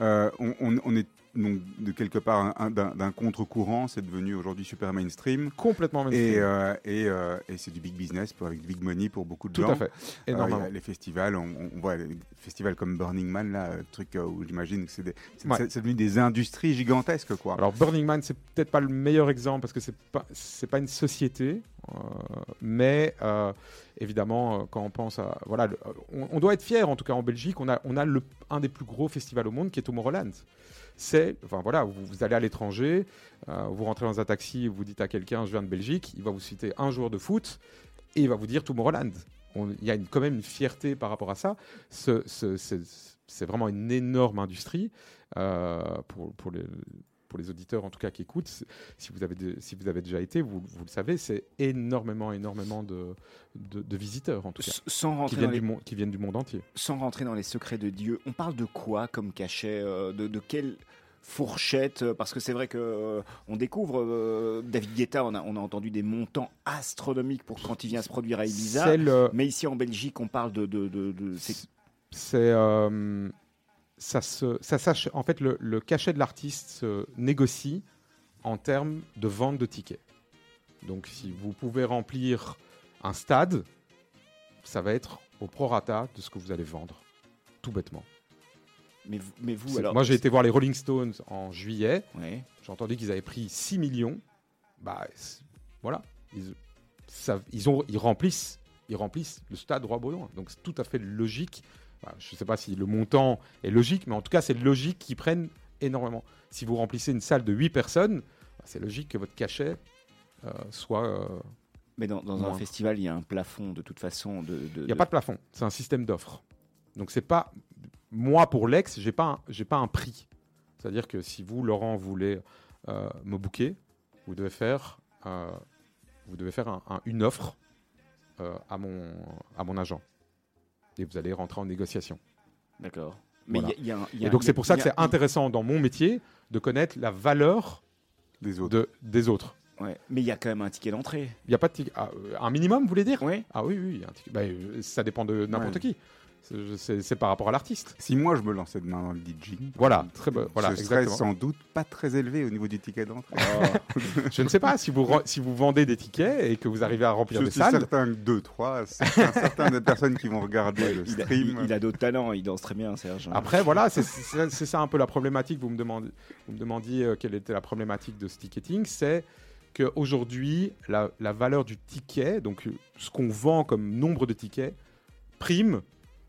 euh, on, est donc de quelque part d'un contre-courant, c'est devenu aujourd'hui super mainstream. Complètement mainstream. Et, euh, euh, et, c'est du big business pour, avec big money pour beaucoup de gens. Tout à fait. Énormément. les festivals, on, voit des festivals comme Burning Man, là, truc où j'imagine que c'est devenu des industries gigantesques. Quoi. Alors Burning Man, c'est peut-être pas le meilleur exemple parce que c'est pas, pas une société, mais évidemment, euh, quand on pense à. Voilà, on, doit être fier, en tout cas en Belgique, on a, on a le, un des plus gros festivals au monde qui est Tomorrowland. C'est. Enfin voilà, vous, allez à l'étranger, euh, vous rentrez dans un taxi, vous dites à quelqu'un, je viens de Belgique, il va vous citer un joueur de foot et il va vous dire Tomorrowland. Il y a quand même une fierté par rapport à ça. c'est vraiment une énorme industrie euh, pour, pour les pour les auditeurs en tout cas qui écoutent, si vous avez, si vous avez déjà été, vous, vous le savez, c'est énormément, énormément de, de, visiteurs en tout cas, sans rentrer qui, viennent du monde, qui viennent du monde entier. Sans rentrer dans les secrets de Dieu, on parle de quoi comme cachet euh, de, de quel fourchette euh, Parce que c'est vrai que euh, on découvre David Guetta, on a, on a, entendu des montants astronomiques pour quand il vient se produire à Ibiza. Mais ici en Belgique, on parle de. de, de, c'est ça se, ça sache, en fait, le, cachet de l'artiste se négocie en termes de vente de tickets. Donc, si vous pouvez remplir un stade, ça va être au prorata de ce que vous allez vendre, tout bêtement. Mais vous, mais vous alors, Moi, j'ai été voir les Rolling Stones en juillet. J'ai entendu qu'ils avaient pris 6 millions. Bah, voilà. Ils, ça, ils, ont, ils, remplissent, ils remplissent le stade Roi-Baudouin. Donc, c'est tout à fait logique je ne sais pas si le montant est logique, mais en tout cas, c'est logique qu'ils prennent énormément. Si vous remplissez une salle de 8 personnes, bah, c'est logique que votre cachet euh, soit. Euh, mais dans, un festival, il y a un plafond de toute façon. De, il n'y a pas de plafond, c'est un système d'offres. Donc c'est pas moi pour l'ex, j'ai pas j'ai pas un prix. C'est-à-dire que si vous Laurent voulez euh, me booker, vous devez faire vous devez faire une offre à mon à mon agent et vous allez rentrer en négociation. D'accord. Mais et donc c'est pour ça que c'est intéressant dans mon métier de connaître la valeur des autres. De, des autres. Ouais. Mais il y a quand même un ticket d'entrée. Il n'y a pas de ticket. Ah, euh, un minimum, vous voulez dire? Oui. Ah oui, oui. Un ticket. Bah, euh, ça dépend de n'importe qui. C'est par rapport à l'artiste. Si moi je me lançais demain dans le DJing, voilà, très voilà, ce serait sans doute pas très élevé au niveau du ticket d'entrée. Oh. je ne sais pas si vous si vous vendez des tickets et que vous arrivez à remplir des salles. Je suis certain que deux, trois, certaines personnes qui vont regarder le stream. Il a, d'autres talents, il danse très bien, Serge. Après, voilà, c'est ça un peu la problématique. Vous me demandez, vous me demandiez euh, quelle était la problématique de ce ticketing, c'est qu'aujourd'hui, la, la valeur du ticket, donc ce qu'on vend comme nombre de tickets, prime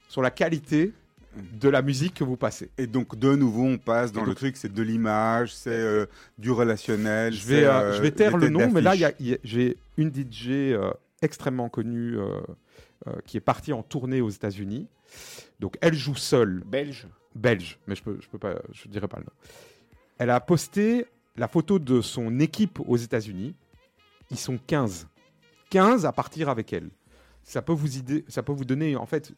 sur la qualité de la musique que vous passez. Et donc de nouveau on passe dans le truc, c'est de l'image, c'est euh, du relationnel. Je vais, euh, je vais taire le nom, mais là j'ai une DJ euh, extrêmement connue qui est partie en tournée aux États-Unis. Donc elle joue seule. Belge. Belge, mais je peux, je peux pas, je dirais pas le nom. Elle a posté la photo de son équipe aux États-Unis. Ils sont 15. 15 à partir avec elle. Ça peut vous, idée, ça peut vous donner en fait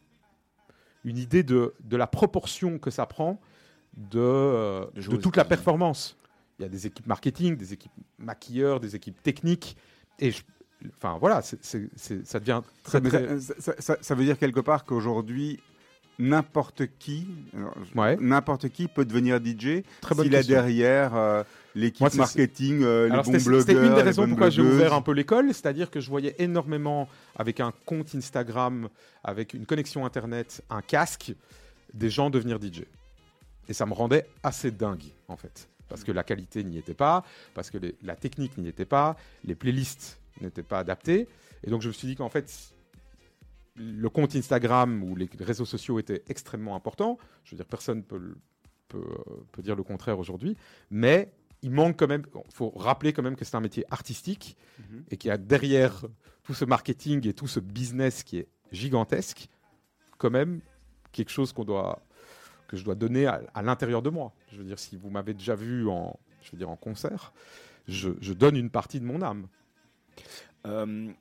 une idée de, de la proportion que ça prend de, euh, de, toute la performance. Il y a des équipes marketing, des équipes maquilleurs, des équipes techniques. Et enfin voilà, c'est, ça devient très, très... Ça, ça, veut dire quelque part qu'aujourd'hui, n'importe qui, n'importe qui peut devenir DJ Très s'il a derrière euh, l'équipe marketing, euh, les bons blogueurs. C'était une des raisons pourquoi j'ai ouvert un peu l'école, c'est-à-dire que je voyais énormément avec un compte Instagram, avec une connexion internet, un casque, des gens devenir DJ. Et ça me rendait assez dingue en fait, parce que la qualité n'y était pas, parce que la technique n'y était pas, les playlists n'étaient pas adaptées, et donc je me suis dit qu'en fait le compte Instagram ou les réseaux sociaux étaient extrêmement importants. Je veux dire, personne peut, peut, peut dire le contraire aujourd'hui. Mais il manque quand même, il faut rappeler quand même que c'est un métier artistique mhm. et qu'il y a derrière tout ce marketing et tout ce business qui est gigantesque, quand même quelque chose qu'on doit, que je dois donner à, l'intérieur de moi. Je veux dire, si vous m'avez déjà vu en, je veux dire, en concert, je, je donne une partie de mon âme. Euh,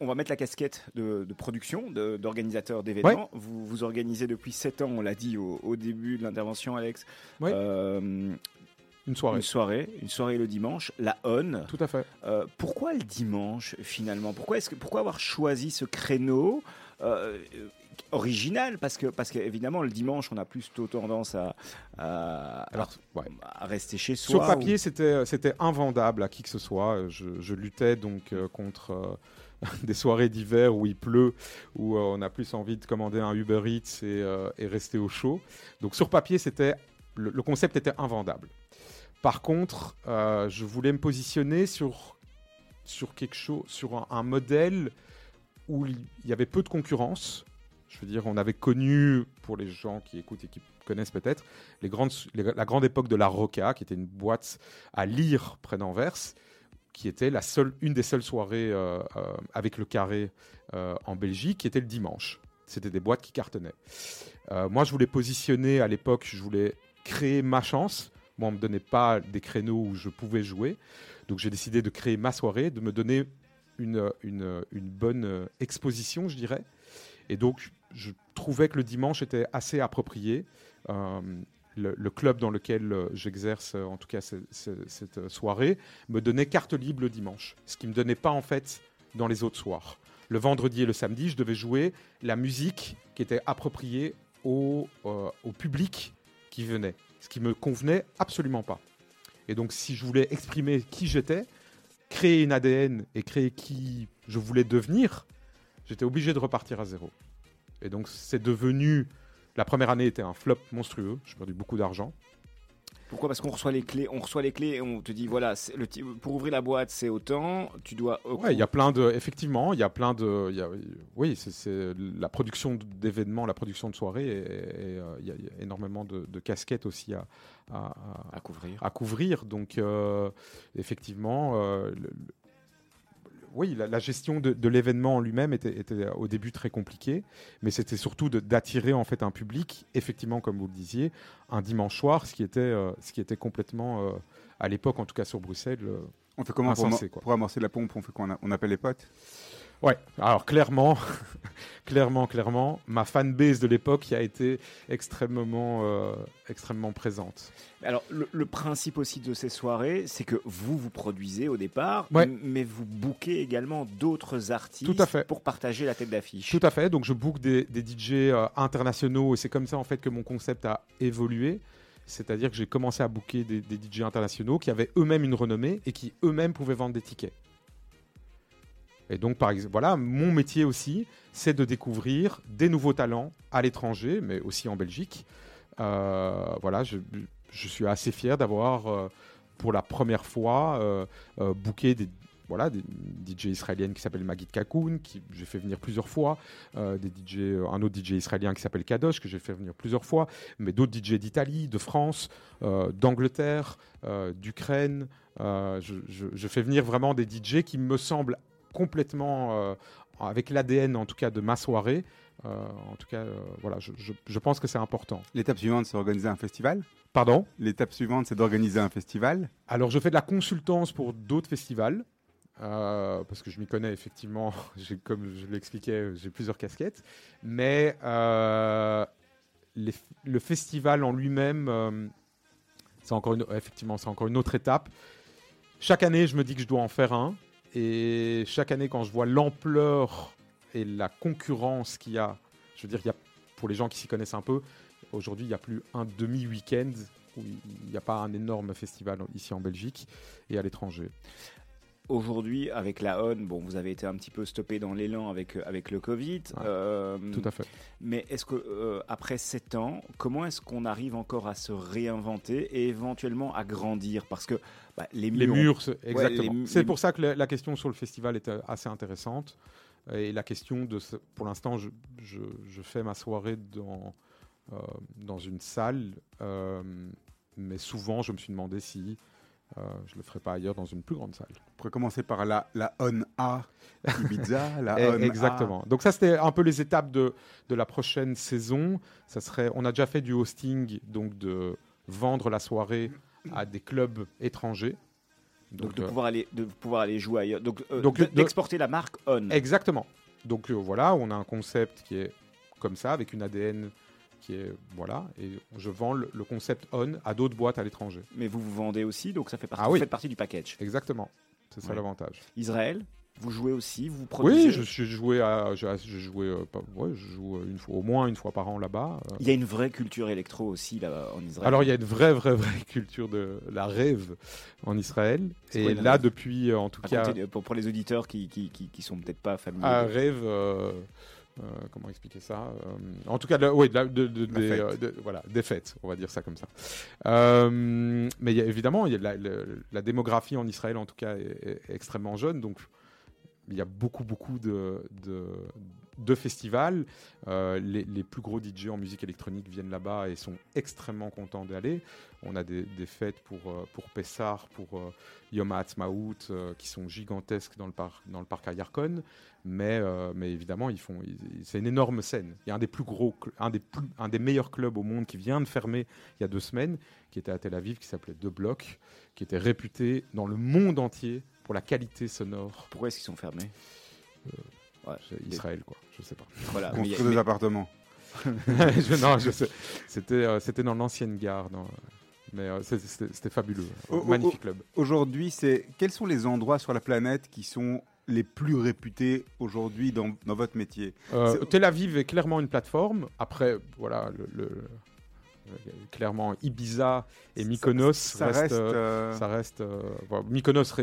on va mettre la casquette de, production, d'organisateur d'événements. Vous, vous organisez depuis 7 ans, on l'a dit au, début de l'intervention, Alex. Euh, une soirée. Une soirée, une soirée le dimanche, la ON. Tout à fait. Euh, pourquoi le dimanche finalement? Pourquoi, que, pourquoi avoir choisi ce créneau euh, original? Parce que parce qu'évidemment le dimanche on a plutôt tendance à, Alors, à rester chez soi. Sur papier c'était c'était invendable à qui que ce soit. Je, je luttais donc contre [LAUGHS] des soirées d'hiver où il pleut, où euh, on a plus envie de commander un Uber Eats et, euh, rester au chaud. Donc sur papier, c'était le, concept était invendable. Par contre, euh, je voulais me positionner sur, sur quelque chose, sur un, modèle où il y avait peu de concurrence. Je veux dire, on avait connu, pour les gens qui écoutent et qui connaissent peut-être, les grandes, la grande époque de la Roca, qui était une boîte à lire près d'Anvers, qui était la seule, une des seules soirées euh, euh, avec le carré en Belgique, qui était le dimanche. C'était des boîtes qui cartonnaient. moi, je voulais positionner à l'époque, je voulais créer ma chance Moi, on me donnait pas des créneaux où je pouvais jouer. Donc j'ai décidé de créer ma soirée, de me donner une, une, bonne exposition, je dirais. Et donc je trouvais que le dimanche était assez approprié. Euh, le, club dans lequel euh, j'exerce, euh, en tout cas cette soirée, me donnait carte libre le dimanche, ce qui ne me donnait pas en fait dans les autres soirs. Le vendredi et le samedi, je devais jouer la musique qui était appropriée au, au public qui venait, ce qui me convenait absolument pas. Et donc si je voulais exprimer qui j'étais, créer une ADN et créer qui je voulais devenir, j'étais obligé de repartir à zéro. Et donc c'est devenu la première année était un flop monstrueux. J'ai perdu beaucoup d'argent. Pourquoi Parce qu'on reçoit les clés, on reçoit les clés et on te dit voilà, le, pour ouvrir la boîte c'est autant, tu dois. Ouais, il y a plein de, effectivement, il y a plein de, oui, c'est la production d'événements, la production de soirées, et euh, il y, a énormément de, casquettes aussi à, à, couvrir. À couvrir, donc euh, effectivement, euh, oui, la, gestion de, l'événement en lui-même était, au début très compliquée, mais c'était surtout d'attirer en fait un public, effectivement, comme vous le disiez, un dimanche soir, ce qui était, euh, ce qui était complètement, euh, à l'époque, en tout cas sur Bruxelles, euh, on fait comment pour, amorcer la pompe? On fait quoi? On appelle les potes? Ouais, alors clairement, [LAUGHS] clairement, clairement, ma fanbase de l'époque qui a été extrêmement, euh, extrêmement présente. Alors, le, principe aussi de ces soirées, c'est que vous, vous produisez au départ, mais vous bookez également d'autres artistes pour partager la tête d'affiche. Tout à fait, donc je book des, des DJ euh, internationaux et c'est comme ça en fait que mon concept a évolué. C'est-à-dire que j'ai commencé à booker des, des DJ internationaux qui avaient eux-mêmes une renommée et qui eux-mêmes pouvaient vendre des tickets. Et donc, par exemple, voilà, mon métier aussi, c'est de découvrir des nouveaux talents à l'étranger, mais aussi en Belgique. Euh, voilà, je, suis assez fier d'avoir, euh, pour la première fois, euh, booké des, voilà, des DJ israéliennes qui s'appellent Magid Kakoun, qui j'ai fait venir plusieurs fois, des DJ, un autre DJ israélien qui s'appelle Kadosh, que j'ai fait venir plusieurs fois, mais d'autres DJ d'Italie, de France, d'Angleterre, d'Ukraine. Je, je, fais venir vraiment des DJ qui me semblent complètement euh, avec l'ADN en tout cas de ma soirée. Euh, en tout cas, euh, voilà, je, pense que c'est important. L'étape suivante, c'est d'organiser un festival Pardon? L'étape suivante, c'est d'organiser un festival Alors, je fais de la consultance pour d'autres festivals. parce que je m'y connais effectivement, [LAUGHS] comme je l'expliquais, j'ai plusieurs casquettes. Mais le festival en lui-même, c'est encore une, effectivement, c'est encore une autre étape. Chaque année, je me dis que je dois en faire un. Et chaque année, quand je vois l'ampleur et la concurrence qu'il y a, je veux dire, il y a, pour les gens qui s'y connaissent un peu, aujourd'hui, il n'y a plus un demi-week-end où il n'y a pas un énorme festival ici en Belgique et à l'étranger. Aujourd'hui, avec la ON, bon, vous avez été un petit peu stoppé dans l'élan avec, euh, avec le Covid. Euh, tout à fait. Mais est-ce que euh, après 7 ans, comment est-ce qu'on arrive encore à se réinventer et éventuellement à grandir? Parce que bah, les murs. Les murs, exactement. c'est pour ça que la, question sur le festival est assez intéressante. Et la question de. Pour l'instant, je, je, je, fais ma soirée dans, dans une salle. mais souvent, je me suis demandé si euh, je ne le ferai pas ailleurs dans une plus grande salle. On pourrait commencer par la, la On A Ibiza. la [LAUGHS] On Exactement. Donc ça, c'était un peu les étapes de, de la prochaine saison. Ça serait, on a déjà fait du hosting, donc de vendre la soirée à des clubs étrangers. Donc, de, pouvoir aller, de pouvoir aller jouer ailleurs. Donc, euh, d'exporter la marque On. Exactement. Donc euh, voilà, on a un concept qui est comme ça, avec une ADN est voilà, et je vends le, concept on à d'autres boîtes à l'étranger. Mais vous vous vendez aussi, donc ça fait partie, ah vous faites partie du package. Exactement, c'est ça l'avantage. Israël, vous jouez aussi, vous produisez Oui, je suis joué à, je, joué, euh, ouais, je joue une fois, au moins une fois par an là-bas. Euh. Il y a une vraie culture électro aussi là en Israël. Alors il y a une vraie, vraie, vraie culture de la rêve en Israël. Et là, depuis, euh, en tout cas, pour, les auditeurs qui, qui, qui, sont peut-être pas familiers. Un rêve. Euh, comment expliquer ça euh, En tout cas, oui, de, des, euh, voilà, des fêtes, on va dire ça comme ça. mais y a, évidemment, y a la, démographie en Israël, en tout cas, est, extrêmement jeune, donc il y a beaucoup, beaucoup de, festivals. Euh, les, plus gros DJ en musique électronique viennent là-bas et sont extrêmement contents d'aller. On a des, fêtes pour, euh, pour Pessar, pour euh, Yom Ha'atzmaut, qui sont gigantesques dans le, parc dans le parc à Yarkon. Mais, mais évidemment, ils font, c'est une énorme scène. Il y a un des plus gros, un des, plus, un des meilleurs clubs au monde qui vient de fermer il y a deux semaines, qui était à Tel Aviv, qui s'appelait The Block, qui était réputé dans le monde entier pour la qualité sonore. Pourquoi est-ce qu'ils sont fermés? Israël, quoi. Je sais pas. Voilà. Construire des appartements. [LAUGHS] non, je sais. C'était, euh, c'était dans l'ancienne gare. Mais euh, c'était fabuleux. Magnifique club. Aujourd'hui, c'est quels sont les endroits sur la planète qui sont les plus réputés aujourd'hui dans, dans, votre métier? Euh, Tel Aviv est clairement une plateforme. Après, voilà, le clairement, Ibiza et Mykonos, ça, reste, ça reste, euh, euh, Mykonos,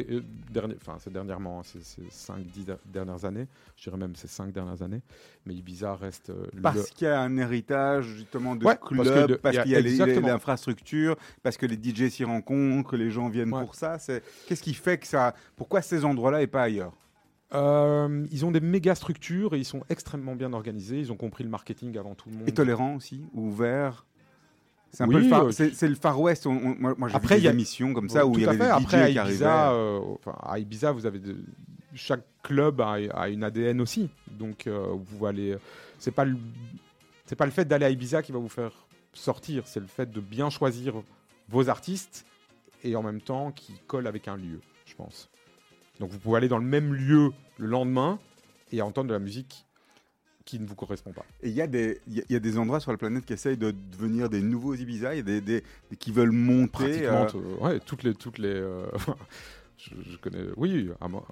dernier, enfin, c'est dernièrement, c'est 5-10 dernières années, je dirais même c'est 5 dernières années, mais Ibiza reste. parce qu'il y a un héritage justement de club, parce qu'il y a, l'infrastructure, parce que les DJ s'y rencontrent, que les gens viennent pour ça. Qu'est-ce qui fait que ça. Pourquoi ces endroits-là et pas ailleurs? Ils ont des méga structures et ils sont extrêmement bien organisés. Ils ont compris le marketing avant tout le monde. Et tolérants aussi, ouverts c'est un peu le far, c'est, le Far West. moi, j'ai vu des émissions comme ça où il y avait des Après, DJ à Ibiza, euh, à Ibiza, vous avez chaque club a, une ADN aussi. Donc, euh, vous allez. C'est pas le, c'est pas le fait d'aller à Ibiza qui va vous faire sortir. C'est le fait de bien choisir vos artistes et en même temps qui colle avec un lieu, je pense. Donc, vous pouvez aller dans le même lieu le lendemain et entendre de la musique qui ne vous correspond pas. Et il y, des, y a des endroits sur la planète qui essayent de devenir des nouveaux Ibiza, y a des, qui veulent monter. Euh... ouais, toutes les. Toutes les euh, [LAUGHS] je, connais. Oui, à moi.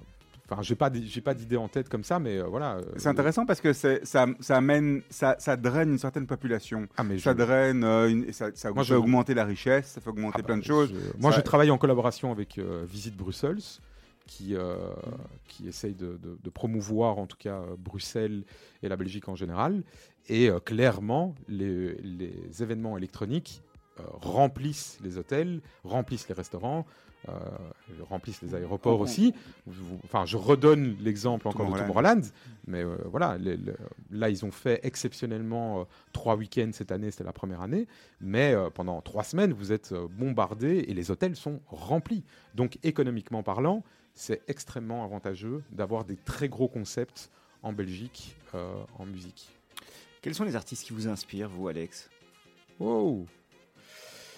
Enfin, j'ai pas, j'ai pas d'idée en tête comme ça, mais euh, voilà. Euh, c'est intéressant parce que ça, ça amène, ça, ça, draine une certaine population. Ah, mais ça draine, une, ça, ça fait augmenter la richesse, ça fait augmenter ah, plein de bah, choses. Moi, je travaille en collaboration avec Visite Bruxelles qui, euh, qui essaye de, promouvoir en tout cas euh, Bruxelles et la Belgique en général. Et euh, clairement, les, événements électroniques remplissent les hôtels, remplissent les restaurants, remplissent les aéroports aussi. Enfin, je redonne l'exemple encore de Tomorrowland, mais voilà, là ils ont fait exceptionnellement trois week-ends cette année, c'était la première année, mais pendant trois semaines vous êtes bombardés et les hôtels sont remplis. Donc économiquement parlant, c'est extrêmement avantageux d'avoir des très gros concepts en Belgique euh, en musique. Quels sont les artistes qui vous inspirent, vous, Alex? Wow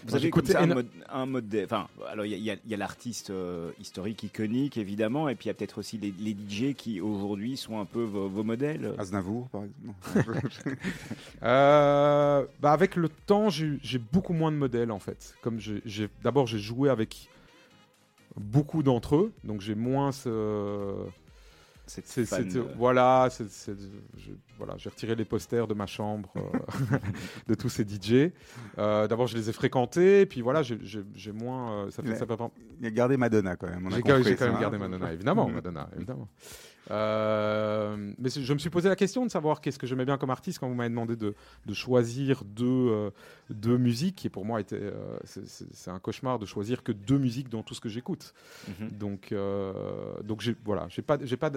vous avez écouté un, mode, un mode enfin, alors il y a, l'artiste euh, historique iconique évidemment, et puis il y a peut-être aussi les, DJ qui aujourd'hui sont un peu vos, modèles. Aznavour, par exemple. [LAUGHS] Euh, bah avec le temps, j'ai beaucoup moins de modèles en fait. Comme d'abord j'ai joué avec beaucoup d'entre eux, donc j'ai moins ce. voilà, voilà, j'ai retiré les posters de ma chambre euh, [LAUGHS] de tous ces DJ. Euh, d'abord, je les ai fréquentés, et puis voilà, j'ai moins. Euh, ça fait, ça Il a gardé Madonna quand même. J'ai quand même gardé Madonna, évidemment, Madonna, évidemment. Euh, mais je me suis posé la question de savoir qu'est-ce que j'aimais bien comme artiste quand vous m'avez demandé de, de, choisir deux, euh, deux musiques, qui pour moi était, euh, c'est un cauchemar de choisir que deux musiques dans tout ce que j'écoute. Mhm. Donc, donc voilà, j'ai pas, pas,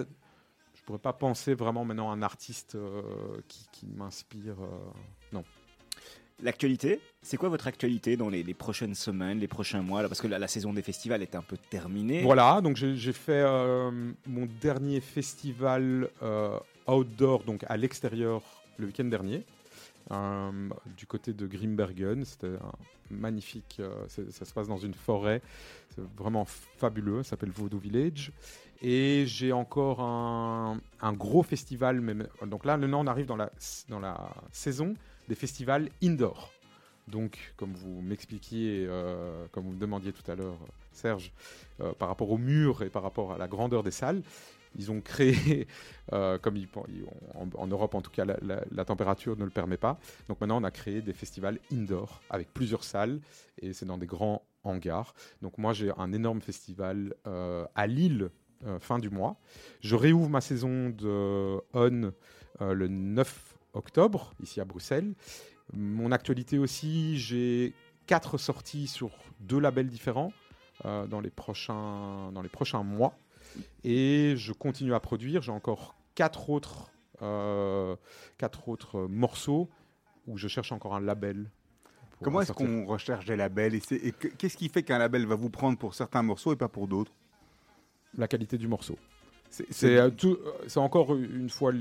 je pourrais pas penser vraiment maintenant à un artiste qui, qui m'inspire. L'actualité, c'est quoi votre actualité dans les, prochaines semaines, les prochains mois Parce que la, saison des festivals est un peu terminée. Voilà, donc j'ai fait euh, mon dernier festival euh, outdoor, donc à l'extérieur, le week-end dernier, euh, du côté de Grimbergen. C'était magnifique, ça se passe dans une forêt, c'est vraiment fabuleux, ça s'appelle Voodoo Village. Et j'ai encore un, gros festival, donc là, maintenant on arrive dans la saison des festivals indoor. Donc, comme vous m'expliquiez, euh, comme vous me demandiez tout à l'heure, Serge, euh, par rapport au mur et par rapport à la grandeur des salles, ils ont créé, [LAUGHS] euh, comme en, Europe en tout cas, la, température ne le permet pas. Donc maintenant, on a créé des festivals indoor avec plusieurs salles et c'est dans des grands hangars. Donc moi, j'ai un énorme festival à Lille fin du mois. Je réouvre ma saison de On le 9 octobre, ici à Bruxelles. Mon actualité aussi, j'ai quatre sorties sur deux labels différents euh, dans, les prochains, dans les prochains mois. Et je continue à produire. J'ai encore quatre autres quatre autres morceaux où je cherche encore un label. Comment est-ce qu'on recherche des labels et, qu'est-ce qui fait qu'un label va vous prendre pour certains morceaux et pas pour d'autres? La qualité du morceau. C'est encore une fois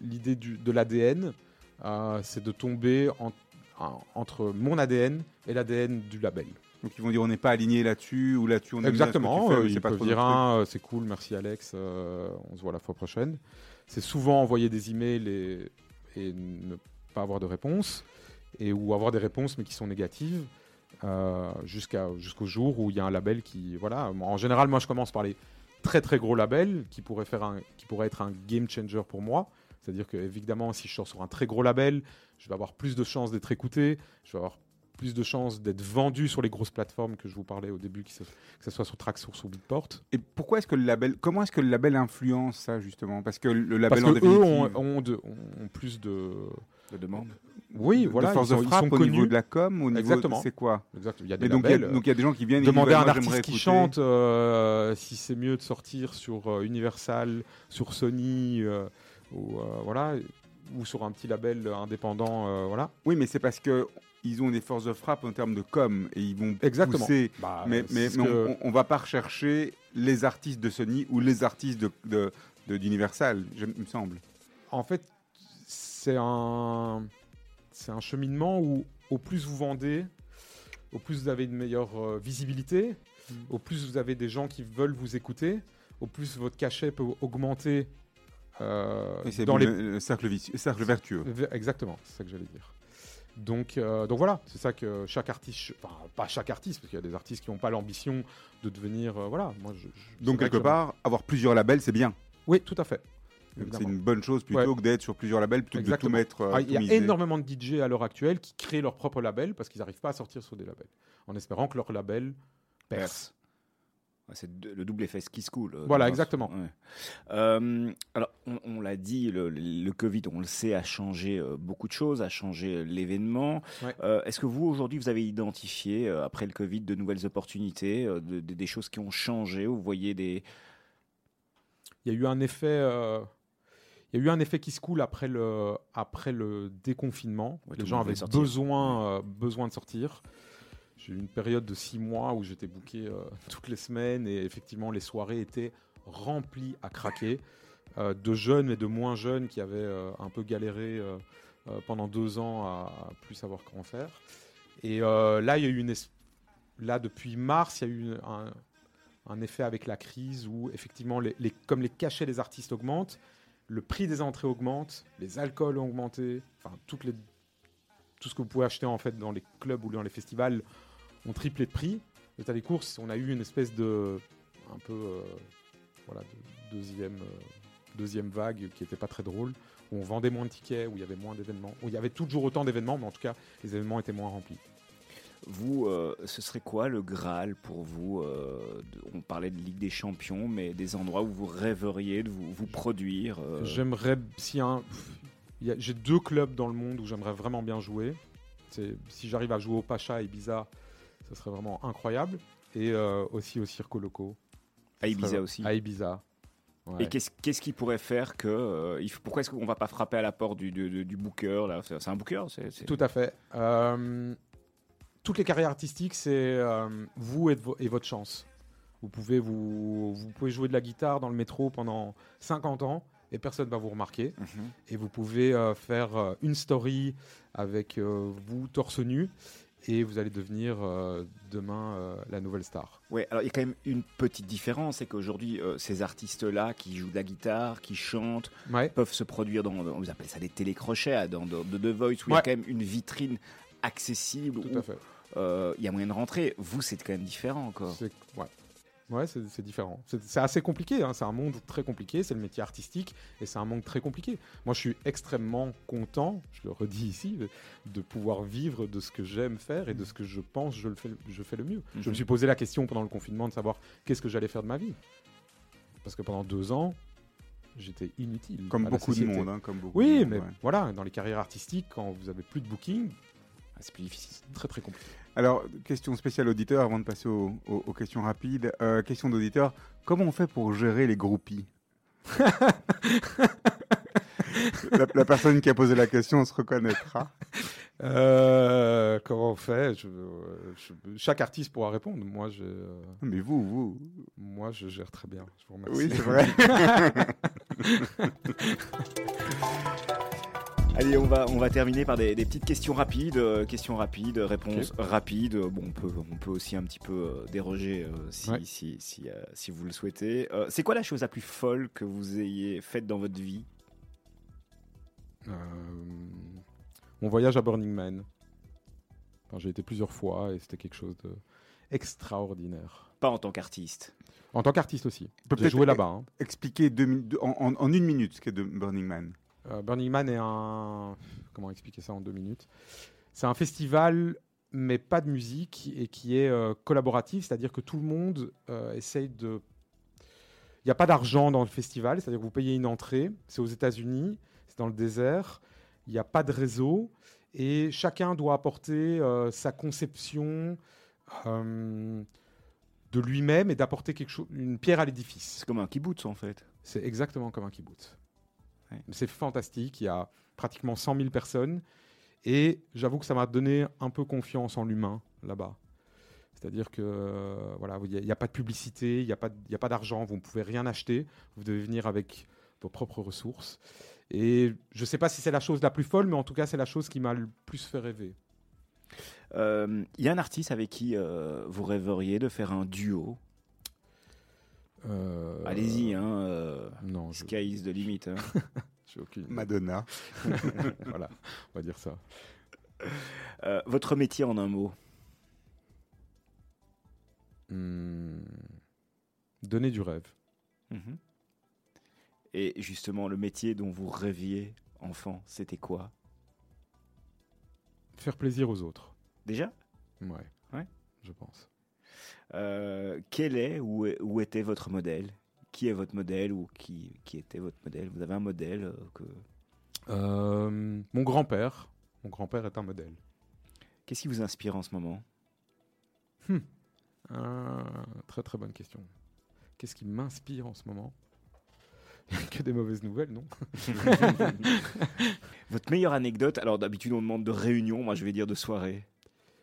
l'idée de l'ADN, c'est de tomber entre mon ADN et l'ADN du label. Donc ils vont dire on n'est pas aligné là-dessus ou là-dessus on est Exactement, fais, ils peuvent dire euh, c'est cool, merci Alex, euh, on se voit la fois prochaine. C'est souvent envoyer des emails et, et, ne pas avoir de réponse, et, ou avoir des réponses mais qui sont négatives, euh, jusqu'au jour où il y a un label qui... Voilà, en général moi je commence par les très très gros labels qui pourraient, faire un, qui pourraient être un game changer pour moi. C'est-à-dire que évidemment si je sors sur un très gros label, je vais avoir plus de chances d'être écouté, je vais avoir plus de chances d'être vendu sur les grosses plateformes que je vous parlais au début, que ce, soit sur Traxsource ou Beatport. Et pourquoi est-ce que le label, comment est-ce que le label influence ça justement? Parce que le label Parce que eux ont, plus de, de demandes. Oui, voilà, de force de frappe au niveau de la com, au niveau Exactement. c'est quoi Exactement. Il y a des donc, labels, il y a, donc il y a des gens qui viennent demander à un artiste qui chante euh, si c'est mieux de sortir sur euh, Universal, sur Sony, euh, ou voilà, ou sur un petit label indépendant, voilà. Oui, mais c'est parce que ils ont des forces de frappe en termes de com et ils vont Exactement. pousser. Bah, mais, mais, on, ne va pas rechercher les artistes de Sony ou les artistes de, d'Universal, il me semble. En fait, c'est un, c'est un cheminement où au plus vous vendez, au plus vous avez une meilleure euh, visibilité, mm. au plus vous avez des gens qui veulent vous écouter, au plus votre cachet peut augmenter. Euh, c'est dans les... cercle, cercle vertueux. Exactement, c'est ça que j'allais dire. Donc, euh, donc voilà, c'est ça que chaque artiste, enfin pas chaque artiste, parce qu'il y a des artistes qui n'ont pas l'ambition de devenir, euh, voilà. Moi, je, donc quelque part, avoir plusieurs labels, c'est bien. Oui, tout à fait. C'est une bonne chose plutôt que d'être sur plusieurs labels, plutôt que de tout mettre. Euh, ah, il y a énormément de DJ à l'heure actuelle qui créent leur propre label parce qu'ils n'arrivent pas à sortir sur des labels, en espérant que leur label perce. C'est le double effet ski school. Euh, voilà, exactement. Euh, alors, on, l'a dit, le, Covid, on le sait, a changé euh, beaucoup de choses, a changé l'événement. Est-ce que vous, aujourd'hui, vous avez identifié, après le Covid, de nouvelles opportunités, des choses qui ont changé Vous voyez des... Il y a eu un effet... Il y a eu un effet qui se coule après le, après le déconfinement. Les gens avaient besoin, besoin de sortir. J'ai eu une période de six mois où j'étais booké euh, [LAUGHS] toutes les semaines et effectivement les soirées étaient remplies à craquer. Euh, de jeunes et de moins jeunes qui avaient euh, un peu galéré pendant deux ans à, plus savoir comment faire. Et là, il y a eu une là depuis mars, il y a eu un, effet avec la crise où effectivement, les, comme les cachets des artistes augmentent, le prix des entrées augmente, les alcools ont augmenté, tout ce que vous pouvez acheter en fait dans les clubs ou dans les festivals ont triplé de prix. L'état des courses, on a eu une espèce de un peu euh, voilà deuxième euh, deuxième vague qui était pas très drôle où on vendait moins de tickets, où il y avait moins d'événements, où il y avait toujours autant d'événements, mais en tout cas les événements étaient moins remplis. Vous, euh, ce serait quoi le Graal pour vous On parlait de Ligue des Champions, mais des endroits où vous rêveriez de vous, vous produire J'aimerais, si un, j'ai deux clubs dans le monde où j'aimerais vraiment bien jouer. Si j'arrive à jouer au Pacha et Ibiza, ce serait vraiment incroyable. Et euh, aussi au Circo Loco. À Ibiza aussi. À Ibiza. Et qu'est-ce qui pourrait faire que. Euh, pourquoi est-ce qu'on va pas frapper à la porte du, du, booker là? C'est un booker Tout à fait. Euh, toutes les carrières artistiques, c'est vous et, et, votre chance. Vous pouvez, vous, vous pouvez jouer de la guitare dans le métro pendant 50 ans et personne ne va vous remarquer. Mhm. Et vous pouvez faire une story avec vous torse nu et vous allez devenir euh, demain euh, la nouvelle star. Oui, alors il y a quand même une petite différence, c'est qu'aujourd'hui, euh, ces artistes-là qui jouent de la guitare, qui chantent, peuvent se produire dans, vous appelez ça des télécrochets, dans, dans, The Voice, où il y a quand même une vitrine accessible. Tout à fait. Il y a moyen de rentrer. Vous, c'est quand même différent encore. Ouais. Ouais, c'est différent. C'est assez compliqué, hein. c'est un monde très compliqué, c'est le métier artistique et c'est un monde très compliqué. Moi, je suis extrêmement content, je le redis ici, de pouvoir vivre de ce que j'aime faire et de ce que je pense je le fais, je fais le mieux. Je me mhm. suis posé la question pendant le confinement de savoir qu'est-ce que j'allais faire de ma vie. Parce que pendant deux ans, j'étais inutile. Comme beaucoup de monde, hein, comme beaucoup Oui, mais voilà, dans les carrières artistiques, quand vous avez plus de booking, c'est plus difficile. Très très compliqué. Alors, question spéciale auditeur avant de passer aux, questions rapides. Euh, question d'auditeur, comment on fait pour gérer les groupies [LAUGHS] la, personne qui a posé la question se reconnaîtra. Euh, comment on fait? Chaque artiste pourra répondre. Moi, je. Mais vous, vous. Moi, je gère très bien. Je vous remercie. Oui, c'est vrai. [LAUGHS] Allez, on va, on va terminer par des, petites questions rapides, euh, questions rapides, réponses rapides. Bon, on peut, on peut aussi un petit peu euh, déroger euh, si, si, si, si, vous le souhaitez. c'est quoi la chose la plus folle que vous ayez faite dans votre vie? Mon voyage à Burning Man. J'ai été plusieurs fois et c'était quelque chose d'extraordinaire. Pas en tant qu'artiste En tant qu'artiste aussi. J'ai joué là-bas. Hein. Expliquer en, en, une minute ce qu'est Burning Man. Euh, Burning Man est un. Comment expliquer ça en deux minutes? C'est un festival, mais pas de musique, et qui est euh, collaboratif, c'est-à-dire que tout le monde euh, essaye de. Il n'y a pas d'argent dans le festival, c'est-à-dire que vous payez une entrée, c'est aux États-Unis, c'est dans le désert, il n'y a pas de réseau, et chacun doit apporter sa conception de lui-même et d'apporter quelque chose, une pierre à l'édifice. C'est comme un kibbutz en fait. C'est exactement comme un kibbutz. C'est fantastique. Il y a pratiquement 100 000 personnes. Et j'avoue que ça m'a donné un peu confiance en l'humain là-bas. C'est-à-dire que euh, voilà, il n'y a, pas de publicité, il n'y a pas, a pas d'argent, vous ne pouvez rien acheter. Vous devez venir avec vos propres ressources. Et je ne sais pas si c'est la chose la plus folle, mais en tout cas, c'est la chose qui m'a le plus fait rêver. Il euh, y a un artiste avec qui euh, vous rêveriez de faire un duo? Euh, Allez-y, hein. Euh, non, Sky is the limit. Hein. [LAUGHS] aucune... Madonna. [LAUGHS] voilà, on va dire ça. Euh, votre métier en un mot hmm. Donner du rêve. Mhm. Et justement, le métier dont vous rêviez enfant, c'était quoi? Faire plaisir aux autres. Déjà? Ouais. Ouais. Je pense. Euh, quel est ou, où était votre modèle? Qui est votre modèle ou qui, qui était votre modèle? Vous avez un modèle euh, que... Euh, mon grand-père. Mon grand-père est un modèle. Qu'est-ce qui vous inspire en ce moment? Hmm. Très très bonne question. Qu'est-ce qui m'inspire en ce moment? [LAUGHS] Que des mauvaises nouvelles, non? [LAUGHS] Votre meilleure anecdote Alors d'habitude on demande de réunion, moi je vais dire de soirée.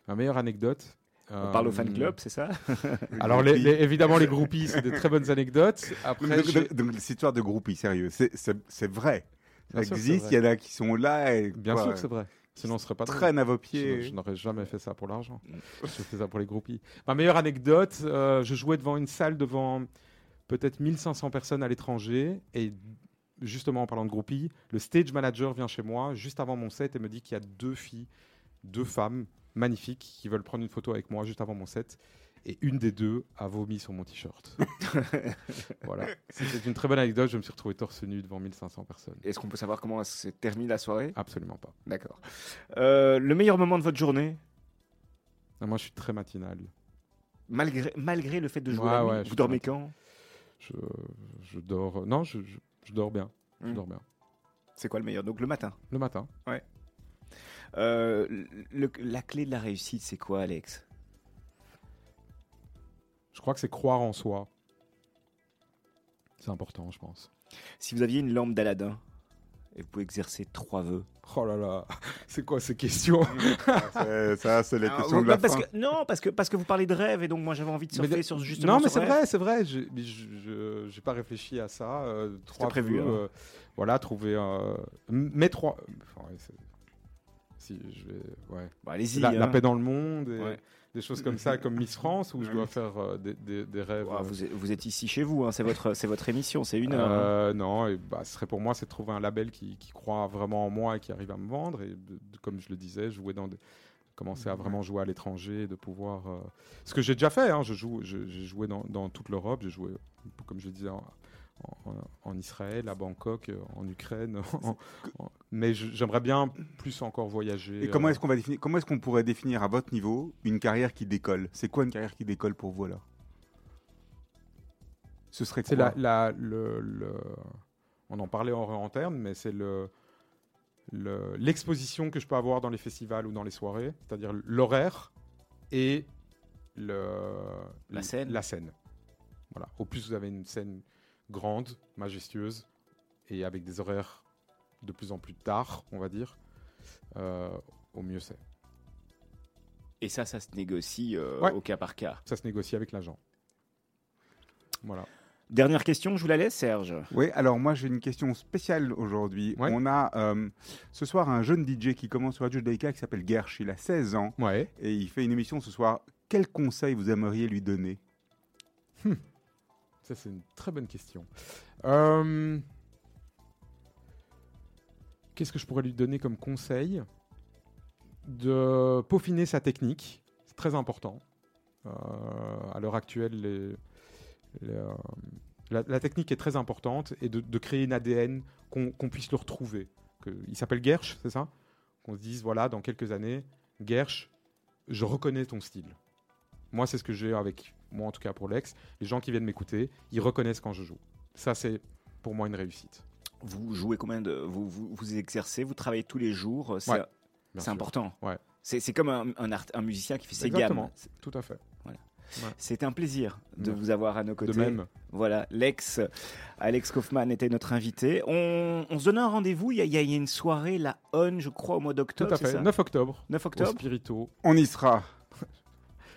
Ma meilleure anecdote on parle au fan euh, club, c'est ça? [LAUGHS] Alors, évidemment, les groupies, c'est de très bonnes anecdotes. Après, donc, cette histoire de groupies, sérieux, c'est vrai. Ça existe, il y en a qui sont là. Et, Bien sûr que c'est vrai. Sinon, ce serait pas traîne à vos pieds. je n'aurais jamais fait ça pour l'argent. je fais ça pour les groupies. Ma meilleure anecdote, euh, je jouais devant une salle devant peut-être 1500 personnes à l'étranger et justement en parlant de groupies, le stage manager vient chez moi juste avant mon set et me dit qu'il y a deux filles, deux femmes magnifiques qui veulent prendre une photo avec moi juste avant mon set. Et une des deux a vomi sur mon t-shirt. [LAUGHS] voilà. C'était une très bonne anecdote. Je me suis retrouvé torse nu devant 1500 personnes. Est-ce qu'on peut savoir comment s'est terminée la soirée? Absolument pas. D'accord. Euh, le meilleur moment de votre journée? Moi, je suis très matinal. Malgré, malgré le fait de jouer la nuit, vous dormez quand? Je, je, dors. Non, je, je, dors bien. Je hmm. dors bien. C'est quoi le meilleur? Donc le matin? Le matin. Ouais. Euh, la clé de la réussite, c'est quoi, Alex? Je crois que c'est croire en soi. C'est important, je pense. Si vous aviez une lampe d'Aladin et vous pouvez exercer trois vœux. Oh là là, [LAUGHS] c'est quoi ces questions? [LAUGHS] Ça, c'est les ah, questions de la parce Que, non, parce que, parce que vous parlez de rêve et donc moi j'avais envie de surfer sur justement. Non, mais c'est vrai, c'est vrai. Je n'ai pas réfléchi à ça. Euh, trois prévu. Vœux, hein. euh, voilà, trouver. Euh, mes trois. Enfin, si je vais, ouais. Bah, allez-y. La, hein. paix dans le monde et des choses comme ça, comme Miss France, où je dois faire euh, des, rêves. Euh. vous, êtes, vous, êtes, ici chez vous, hein, c'est votre, c'est votre émission, c'est une heure. Hein. Euh, non, et bah, ce serait pour moi, c'est de trouver un label qui, qui, croit vraiment en moi et qui arrive à me vendre. Et comme je le disais, jouer dans des, commencer à vraiment jouer à l'étranger, de pouvoir. Ce que j'ai déjà fait, hein, je joue, j'ai joué dans, dans toute l'Europe, j'ai joué, comme je le disais, en, Israël, à Bangkok, euh, en Ukraine. mais j'aimerais bien plus encore voyager. Et comment euh. est-ce qu'on va définir Comment est-ce qu'on pourrait définir à votre niveau une carrière qui décolle? C'est quoi une carrière qui décolle pour vous là Ce serait quoi la, la, le, On en parlait en interne, mais c'est le l'exposition que je peux avoir dans les festivals ou dans les soirées, c'est-à-dire l'horaire et le, la scène. La scène. Voilà. Au plus vous avez une scène grande, majestueuse et avec des horaires de plus en plus tard, on va dire, au mieux c'est. Et ça, ça se négocie au cas par cas. Ça se négocie avec l'agent. Voilà. Dernière question, je vous la laisse, Serge. Oui, alors moi j'ai une question spéciale aujourd'hui. On a euh, ce soir un jeune DJ qui commence sur Radio Judaïka qui s'appelle Gersh. Il a 16 ans ouais. et il fait une émission ce soir. Quel conseil vous aimeriez lui donner? Hmm. Ça, c'est une très bonne question. Euh, qu'est-ce que je pourrais lui donner comme conseil? De peaufiner sa technique. C'est très important. Euh, à l'heure actuelle, euh, la, technique est très importante et de, créer une ADN qu'on puisse le retrouver. Il s'appelle Gersh, c'est ça? Qu'on se dise, voilà, dans quelques années, Gersh, je reconnais ton style. Moi, c'est ce que j'ai avec moi, en tout cas pour l'ex. Les gens qui viennent m'écouter, ils reconnaissent quand je joue. Ça, c'est pour moi une réussite. Vous jouez combien de. Vous, vous, exercez, vous travaillez tous les jours. C'est important. Ouais. C'est comme un, un, musicien qui fait ses gammes. Tout à fait. C'est un plaisir de vous avoir à nos côtés. De même. Voilà, Lex, Alex Kaufmann était notre invité. On, se donne un rendez-vous. Il y, a une soirée, la ON, je crois, au mois d'octobre. Tout à fait, 9 octobre. 9 octobre. Au Spirito. On y sera.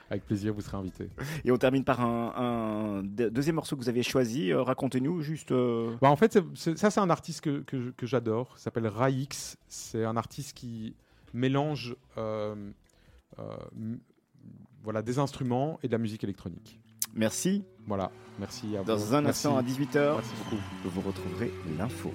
Avec plaisir, vous serez invité. Et on termine par un, deuxième morceau que vous avez choisi. Euh, racontez-nous juste. Euh, bah en fait, ça, c'est un artiste que, que, j'adore. Il s'appelle Raix. C'est un artiste qui mélange euh, voilà, des instruments et de la musique électronique. Merci. Voilà, merci à vous. Dans un instant à 18h, merci beaucoup. vous retrouverez l'info.